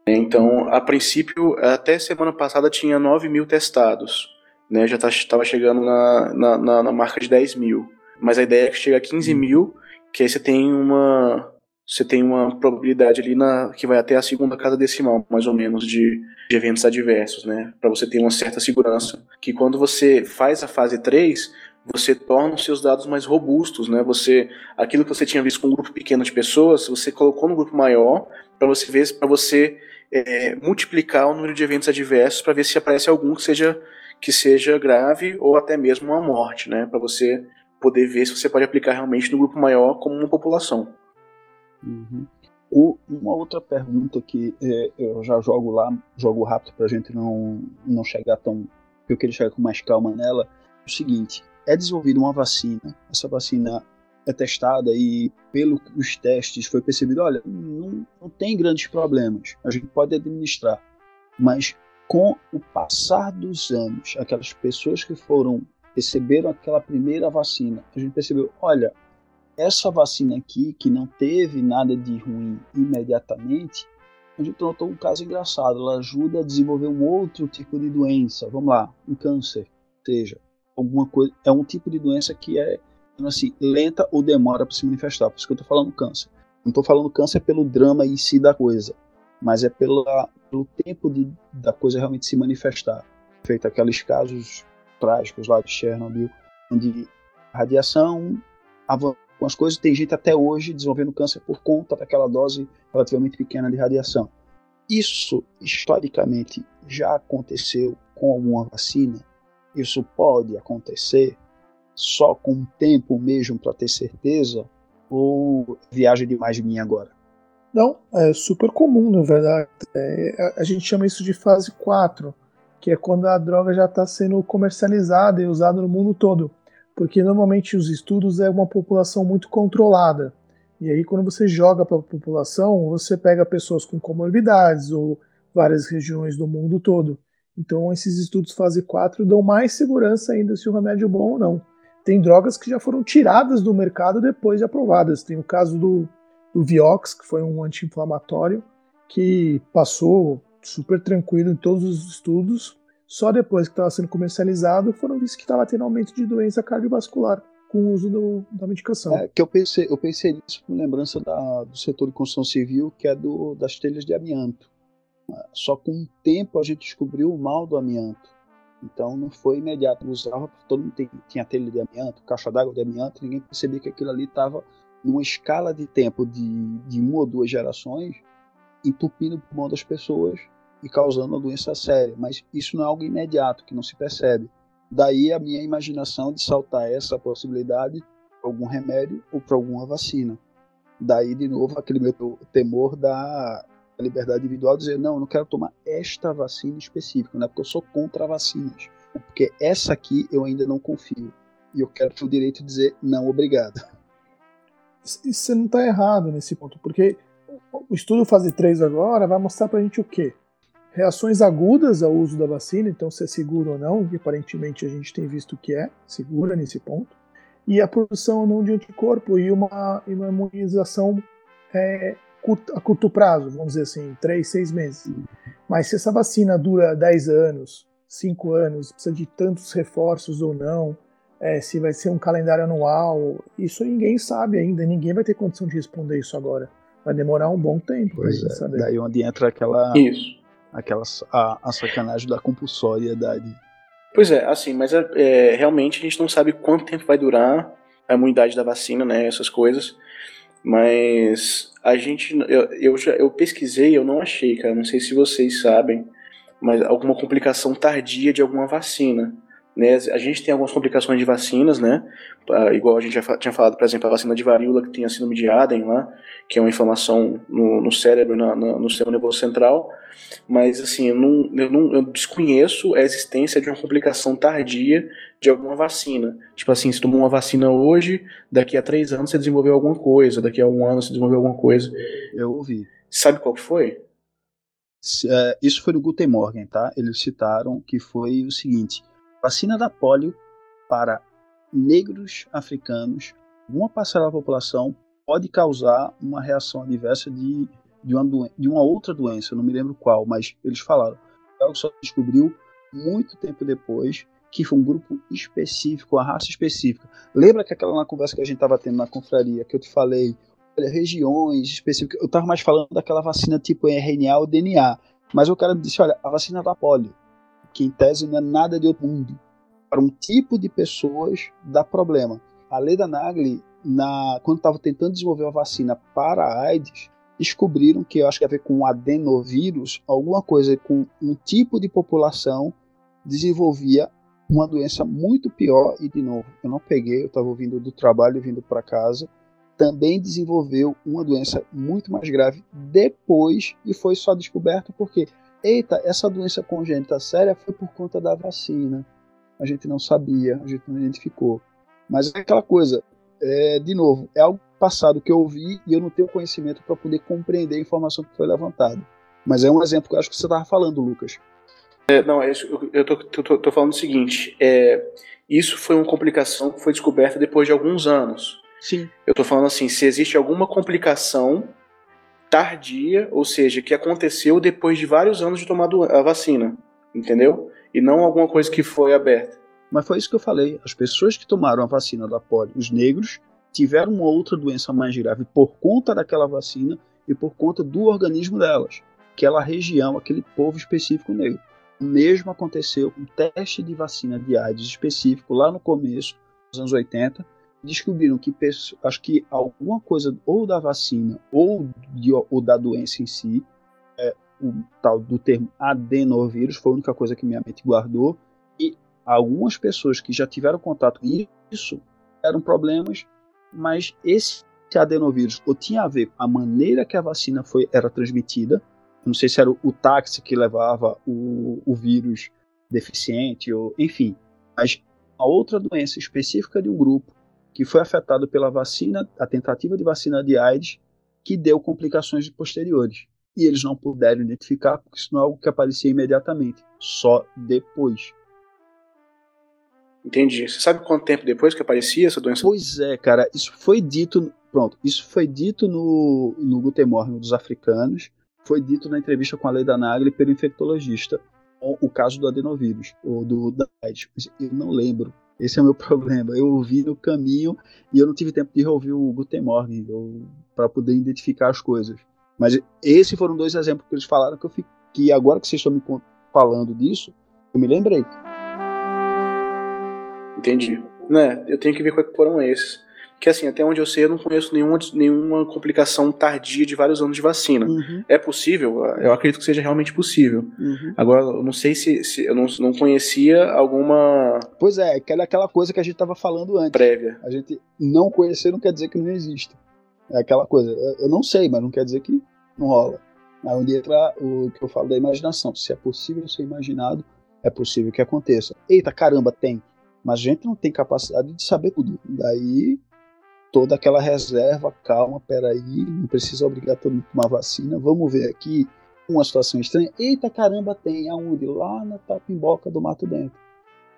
Então, a princípio, até semana passada tinha 9 mil testados. Né, já estava tá, chegando na, na, na, na, marca de 10 mil. Mas a ideia é que chega a 15 hum. mil, que aí você tem uma, você tem uma probabilidade ali na que vai até a segunda casa decimal, mais ou menos, de, de eventos adversos, né? Para você ter uma certa segurança. Que quando você faz a fase 3, você torna os seus dados mais robustos, né? Você aquilo que você tinha visto com um grupo pequeno de pessoas, você colocou no grupo maior para você ver para você é, multiplicar o número de eventos adversos para ver se aparece algum que seja que seja grave ou até mesmo uma morte, né? Para você poder ver se você pode aplicar realmente no grupo maior como uma população. Uhum. O, uma outra pergunta que é, eu já jogo lá, jogo rápido para a gente não, não chegar tão. Eu queria chegar com mais calma nela. É o seguinte: é desenvolvida uma vacina, essa vacina é testada e, pelos testes, foi percebido: olha, não, não tem grandes problemas, a gente pode administrar. Mas com o passar dos anos, aquelas pessoas que foram receberam aquela primeira vacina, a gente percebeu: olha, essa vacina aqui, que não teve nada de ruim imediatamente, a gente notou um caso engraçado. Ela ajuda a desenvolver um outro tipo de doença. Vamos lá, um câncer, seja alguma coisa. É um tipo de doença que é assim lenta ou demora para se manifestar. Por isso que eu estou falando câncer. Não estou falando câncer pelo drama em si da coisa, mas é pela, pelo tempo de, da coisa realmente se manifestar. Feito aqueles casos trágicos lá de Chernobyl, onde a radiação com as coisas. Tem gente até hoje desenvolvendo câncer por conta daquela dose relativamente pequena de radiação. Isso, historicamente, já aconteceu com alguma vacina? Isso pode acontecer só com o tempo mesmo para ter certeza? Ou viagem demais de mim agora? Não, é super comum, na verdade. É, a, a gente chama isso de fase 4, que é quando a droga já está sendo comercializada e usada no mundo todo porque normalmente os estudos é uma população muito controlada. E aí, quando você joga para a população, você pega pessoas com comorbidades ou várias regiões do mundo todo. Então, esses estudos fase 4 dão mais segurança ainda se o remédio é bom ou não. Tem drogas que já foram tiradas do mercado depois de aprovadas. Tem o caso do, do Vioxx, que foi um anti-inflamatório, que passou super tranquilo em todos os estudos. Só depois que estava sendo comercializado foram vistos que estava tendo aumento de doença cardiovascular com o uso do, da medicação. É, que eu pensei, eu pensei nisso com lembrança da, do setor de construção civil, que é do, das telhas de amianto. Só com o tempo a gente descobriu o mal do amianto. Então não foi imediato. Usava, todo mundo tinha telha de amianto, caixa d'água de amianto, ninguém percebia que aquilo ali estava numa escala de tempo de, de uma ou duas gerações, entupindo o pulmão das pessoas e causando uma doença séria. Mas isso não é algo imediato, que não se percebe. Daí a minha imaginação de saltar essa possibilidade para algum remédio ou para alguma vacina. Daí, de novo, aquele meu temor da liberdade individual, dizer, não, eu não quero tomar esta vacina específica, não é porque eu sou contra vacinas, é porque essa aqui eu ainda não confio. E eu quero ter o direito de dizer, não, obrigado. Você não está errado nesse ponto, porque o estudo fase 3 agora vai mostrar para a gente o quê? Reações agudas ao uso da vacina, então se é seguro ou não, e aparentemente a gente tem visto que é segura nesse ponto, e a produção ou não de anticorpo e uma, uma imunização é, curto, a curto prazo, vamos dizer assim, 3, 6 meses. Mas se essa vacina dura 10 anos, 5 anos, precisa de tantos reforços ou não, é, se vai ser um calendário anual, isso ninguém sabe ainda, ninguém vai ter condição de responder isso agora. Vai demorar um bom tempo para gente é, saber. Daí onde entra aquela. Isso. Aquela, a, a sacanagem da compulsoriedade. Pois é, assim, mas é, é, realmente a gente não sabe quanto tempo vai durar a imunidade da vacina, né? Essas coisas. Mas a gente. Eu, eu, eu pesquisei, eu não achei, cara. Não sei se vocês sabem, mas alguma complicação tardia de alguma vacina. Né? A gente tem algumas complicações de vacinas, né? Igual a gente já tinha falado, por exemplo, a vacina de varíola que tem a síndrome de Aden lá, que é uma inflamação no, no cérebro, na, na, no sistema nervoso central. Mas assim, eu, não, eu, não, eu desconheço a existência de uma complicação tardia de alguma vacina. Tipo assim, se tomou uma vacina hoje, daqui a três anos você desenvolveu alguma coisa, daqui a um ano você desenvolveu alguma coisa. Eu ouvi. Sabe qual que foi? É, isso foi no Guten Morgen, tá? Eles citaram que foi o seguinte Vacina da polio para negros africanos, uma parcela da população pode causar uma reação adversa de, de, uma, de uma outra doença, não me lembro qual, mas eles falaram. Algo só descobriu muito tempo depois que foi um grupo específico, uma raça específica. Lembra que aquela conversa que a gente estava tendo na confraria, que eu te falei, olha, regiões específicas, eu estava mais falando daquela vacina tipo RNA ou DNA, mas o cara me disse, olha, a vacina da polio, que em tese não é nada de outro mundo. Para um tipo de pessoas dá problema. A Leda Nagli, na, quando estava tentando desenvolver uma vacina para a AIDS, descobriram que eu acho que a ver com adenovírus, alguma coisa com um tipo de população desenvolvia uma doença muito pior e de novo, eu não peguei, eu estava vindo do trabalho vindo para casa, também desenvolveu uma doença muito mais grave depois e foi só descoberto porque eita, essa doença congênita séria foi por conta da vacina. A gente não sabia, a gente não identificou. Mas é aquela coisa, é, de novo, é algo passado que eu ouvi e eu não tenho conhecimento para poder compreender a informação que foi levantada. Mas é um exemplo que eu acho que você estava falando, Lucas. É, não, é eu tô, falando o seguinte: é, isso foi uma complicação que foi descoberta depois de alguns anos. Sim. Eu tô falando assim, se existe alguma complicação tardia, ou seja, que aconteceu depois de vários anos de tomar a vacina, entendeu? E não alguma coisa que foi aberta. Mas foi isso que eu falei. As pessoas que tomaram a vacina da polio, os negros, tiveram uma outra doença mais grave por conta daquela vacina e por conta do organismo delas, aquela região, aquele povo específico negro. O mesmo aconteceu com um teste de vacina de AIDS específico lá no começo, dos anos 80, descobriram que acho que alguma coisa ou da vacina ou, de, ou da doença em si, é, o tal do termo adenovírus foi a única coisa que minha mente guardou. E algumas pessoas que já tiveram contato com isso eram problemas, mas esse adenovírus ou tinha a ver com a maneira que a vacina foi era transmitida, não sei se era o, o táxi que levava o, o vírus deficiente ou enfim, mas a outra doença específica de um grupo que foi afetado pela vacina, a tentativa de vacina de AIDS, que deu complicações posteriores. e eles não puderam identificar, porque isso não é algo que aparecia imediatamente, só depois. Entendi. Você sabe quanto tempo depois que aparecia essa doença? Pois é, cara, isso foi dito, pronto, isso foi dito no, no Gutemorn dos africanos, foi dito na entrevista com a Leida Nagli pelo infectologista, o caso do adenovírus, ou do AIDS. Eu não lembro. Esse é o meu [laughs] problema. Eu ouvi no caminho e eu não tive tempo de ouvir o Guten Morgen para poder identificar as coisas. Mas esses foram dois exemplos que eles falaram que eu fiquei, que agora que vocês estão me falando disso, eu me lembrei. Entendi. Né, eu tenho que ver quais foram esses que assim, até onde eu sei, eu não conheço nenhuma, nenhuma complicação tardia de vários anos de vacina. Uhum. É possível? Eu acredito que seja realmente possível. Uhum. Agora, eu não sei se, se eu não, não conhecia alguma. Pois é, aquela, aquela coisa que a gente estava falando antes. Prévia. A gente não conhecer não quer dizer que não existe. É aquela coisa. Eu não sei, mas não quer dizer que não rola. Aí onde entra o que eu falo da imaginação. Se é possível ser imaginado, é possível que aconteça. Eita, caramba, tem. Mas a gente não tem capacidade de saber tudo. Daí toda aquela reserva, calma, peraí, não precisa obrigar todo mundo a tomar vacina, vamos ver aqui uma situação estranha. Eita caramba, tem aonde? Lá na tapimboca do Mato Dentro.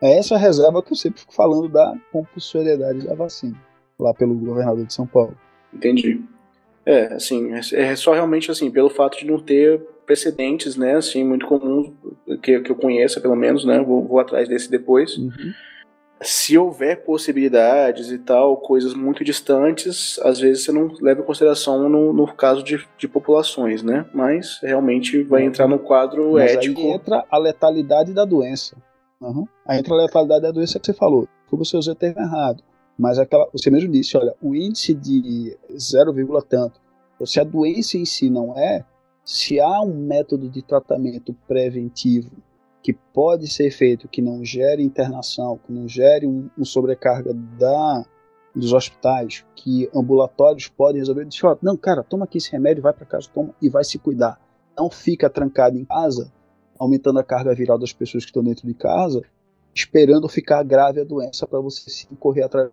É essa reserva que eu sempre fico falando da compulsoriedade da vacina, lá pelo governador de São Paulo. Entendi. É, assim, é só realmente assim, pelo fato de não ter precedentes, né, assim, muito comuns, que, que eu conheça pelo menos, né, vou, vou atrás desse depois. Uhum se houver possibilidades e tal, coisas muito distantes, às vezes você não leva em consideração no, no caso de, de populações, né? Mas realmente vai entrar no quadro Mas ético. Aí entra a letalidade da doença. Uhum. Aí entra a letalidade da doença que você falou. Foi você usou o termo errado. Mas aquela, você mesmo disse, olha, o índice de 0, tanto. Então, se a doença em si não é, se há um método de tratamento preventivo que pode ser feito que não gere internação, que não gere um, um sobrecarga da, dos hospitais, que ambulatórios podem resolver. Diz, ó, não, cara, toma aqui esse remédio, vai para casa, toma e vai se cuidar. Não fica trancado em casa, aumentando a carga viral das pessoas que estão dentro de casa, esperando ficar grave a doença para você se correr atrás.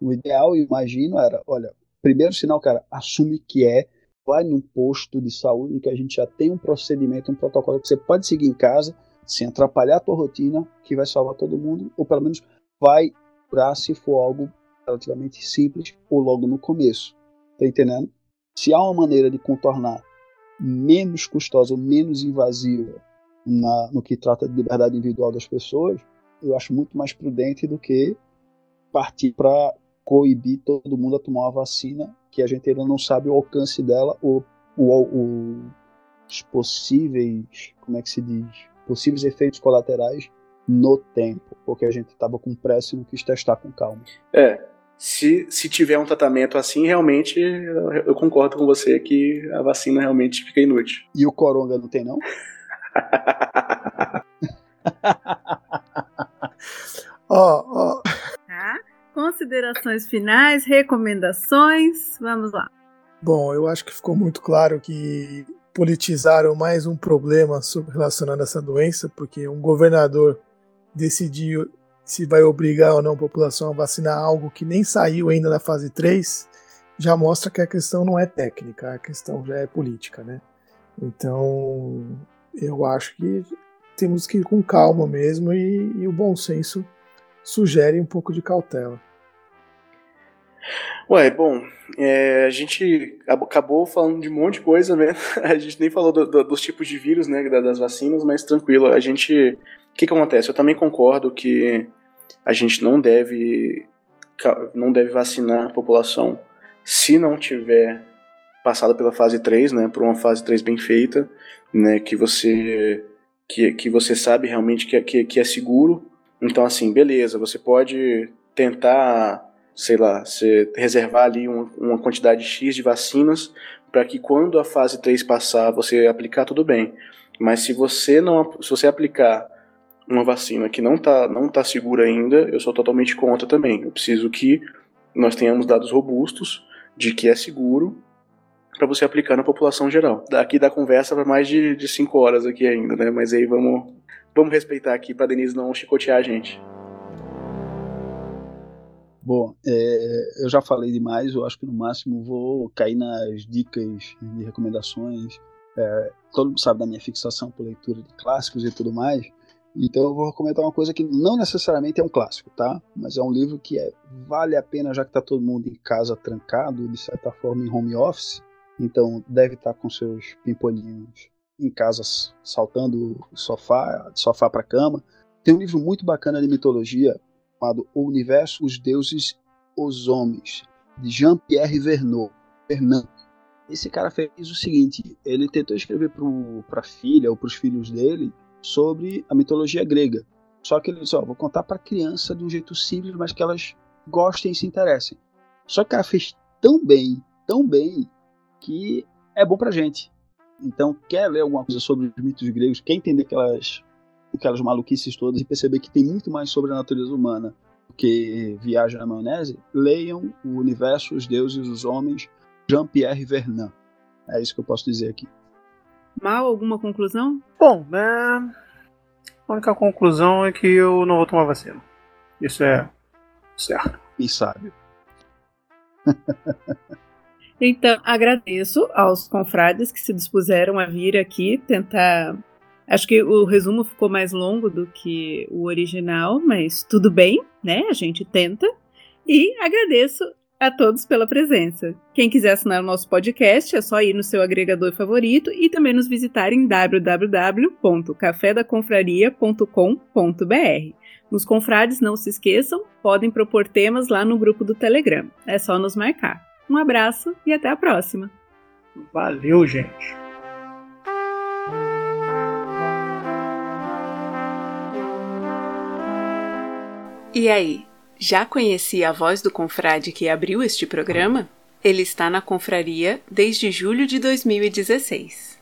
O ideal, eu imagino, era, olha, primeiro sinal, cara, assume que é, vai num posto de saúde que a gente já tem um procedimento, um protocolo que você pode seguir em casa sem atrapalhar a tua rotina, que vai salvar todo mundo, ou pelo menos vai curar se for algo relativamente simples ou logo no começo. Tá entendendo? Se há uma maneira de contornar menos custosa ou menos invasiva na, no que trata de liberdade individual das pessoas, eu acho muito mais prudente do que partir para coibir todo mundo a tomar uma vacina que a gente ainda não sabe o alcance dela ou, ou, ou os possíveis, como é que se diz, possíveis efeitos colaterais no tempo, porque a gente estava com pressa e não quis testar com calma. É, se, se tiver um tratamento assim, realmente eu concordo com você que a vacina realmente fica inútil. [laughs] E o coronga não tem, não? [laughs] Ó, ó. oh, Tá? Considerações finais, recomendações, vamos lá. Bom, eu acho que ficou muito claro que politizaram mais um problema relacionado a essa doença, porque um governador decidiu se vai obrigar ou não a população a vacinar algo que nem saiu ainda da fase 3, já mostra que a questão não é técnica, a questão já é política, né? Então, eu acho que temos que ir com calma mesmo e, e o bom senso sugere um pouco de cautela. Ué, bom, é, a gente acabou falando de um monte de coisa, né? [laughs] A gente nem falou do, do, dos tipos de vírus, né, das vacinas, mas tranquilo. A gente, o que, que acontece? Eu também concordo que a gente não deve, não deve vacinar a população se não tiver passado pela fase 3, né, por uma fase 3 bem feita, né, que você que, que você sabe realmente que, é, que, que é seguro. Então, assim, beleza, você pode tentar sei lá, você reservar ali uma, uma quantidade X de vacinas para que quando a fase 3 passar, você aplicar tudo bem. Mas se você não se você aplicar uma vacina que não está não tá segura ainda, eu sou totalmente contra também. Eu preciso que nós tenhamos dados robustos de que é seguro para você aplicar na população geral. Daqui da conversa para mais de 5 horas aqui ainda, né? Mas aí vamos, vamos respeitar aqui para Denise não chicotear a gente. Bom, é, eu já falei demais, eu acho que no máximo vou cair nas dicas de recomendações. É, todo mundo sabe da minha fixação por leitura de clássicos e tudo mais. Então eu vou comentar uma coisa que não necessariamente é um clássico, tá? Mas é um livro que é, vale a pena, já que está todo mundo em casa trancado, de certa forma em home office. Então deve estar tá com seus pimpolinhos em casa saltando sofá, sofá para cama. Tem um livro muito bacana de mitologia chamado O Universo, os Deuses, os Homens, de Jean-Pierre Vernot. Vernant. Esse cara fez o seguinte: ele tentou escrever para a filha ou para os filhos dele sobre a mitologia grega. Só que ele disse: Ó, vou contar para criança de um jeito simples, mas que elas gostem e se interessem. Só que o cara fez tão bem, tão bem, que é bom pra gente. Então, quer ler alguma coisa sobre os mitos gregos, quer entender aquelas, aquelas maluquices todas e perceber que tem muito mais sobre a natureza humana do que viagem na maionese, leiam o universo, os deuses, os homens, Jean-Pierre Vernant. É isso que eu posso dizer aqui. Mal, alguma conclusão? Bom, né? A única conclusão é que eu não vou tomar vacina. Isso é certo. E sábio. [laughs] então, agradeço aos confrades que se dispuseram a vir aqui tentar. Acho que o resumo ficou mais longo do que o original, mas tudo bem, né? A gente tenta. E agradeço a todos pela presença. Quem quiser assinar o nosso podcast é só ir no seu agregador favorito e também nos visitar em www.cafedaconfraria.com.br. Nos confrades, não se esqueçam, podem propor temas lá no grupo do Telegram. É só nos marcar. Um abraço e até a próxima. Valeu, gente. E aí, já conhecia a voz do confrade que abriu este programa? Ele está na confraria desde julho de 2016.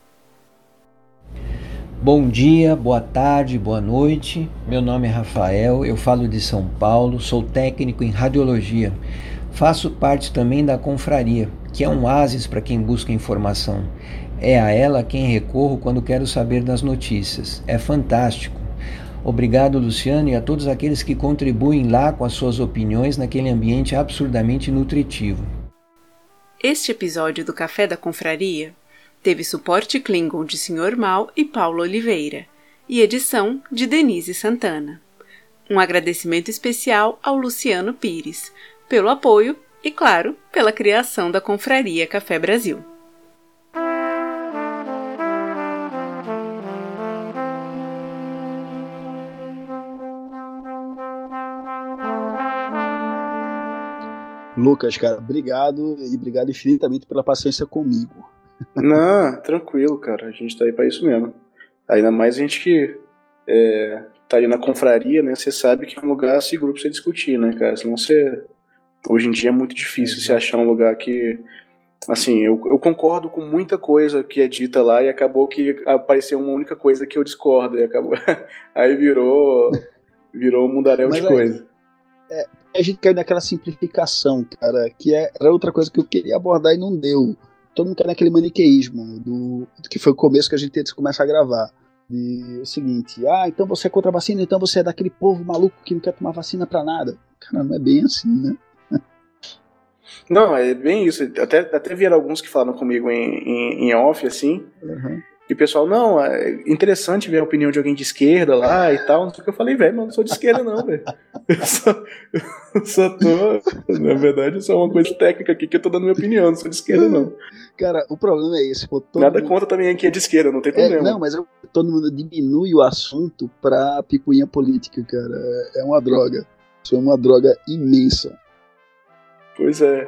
Bom dia, boa tarde, boa noite. Meu nome é Rafael, eu falo de São Paulo, sou técnico em radiologia. Faço parte também da confraria, que é um oásis para quem busca informação. É a ela quem recorro quando quero saber das notícias. É fantástico. Obrigado, Luciano, e a todos aqueles que contribuem lá com as suas opiniões naquele ambiente absurdamente nutritivo. Este episódio do Café da Confraria teve suporte Klingon de Sr. Mal e Paulo Oliveira e edição de Denise Santana. Um agradecimento especial ao Luciano Pires pelo apoio e, claro, pela criação da Confraria Café Brasil. Lucas, cara, obrigado e obrigado infinitamente pela paciência comigo. Não, tranquilo, cara. A gente tá aí pra isso mesmo. Ainda mais a gente que é, tá ali na confraria, né? Você sabe que é um lugar seguro pra você discutir, né, cara? Senão você. Hoje em dia é muito difícil você achar um lugar que. Assim, eu, eu concordo com muita coisa que é dita lá e acabou que apareceu uma única coisa que eu discordo. E acabou. [laughs] aí virou. Virou um mundaréu de coisa. É, a gente caiu naquela simplificação, cara, que é, era outra coisa que eu queria abordar e não deu. Todo mundo cai naquele maniqueísmo, do, que foi o começo que a gente teve que começar a gravar. De, o seguinte, ah, então você é contra a vacina, então você é daquele povo maluco que não quer tomar vacina pra nada. Cara, não é bem assim, né? Não, é bem isso. Até, até vieram alguns que falaram comigo em, em, em off, assim. Uhum. E o pessoal, não, é interessante ver a opinião de alguém de esquerda lá e tal. Não sei o que eu falei, velho, mas não sou de esquerda, não, velho. [laughs] Eu só, eu só tô. Na verdade, só uma coisa técnica aqui que eu tô dando minha opinião, não sou de esquerda, não. Cara, o problema é esse. Pô, Nada mundo... contra também aqui é de esquerda, não tem é, problema. É, não, mas eu, todo mundo diminui o assunto pra picuinha política, cara. É uma droga. Isso é uma droga imensa. Pois é.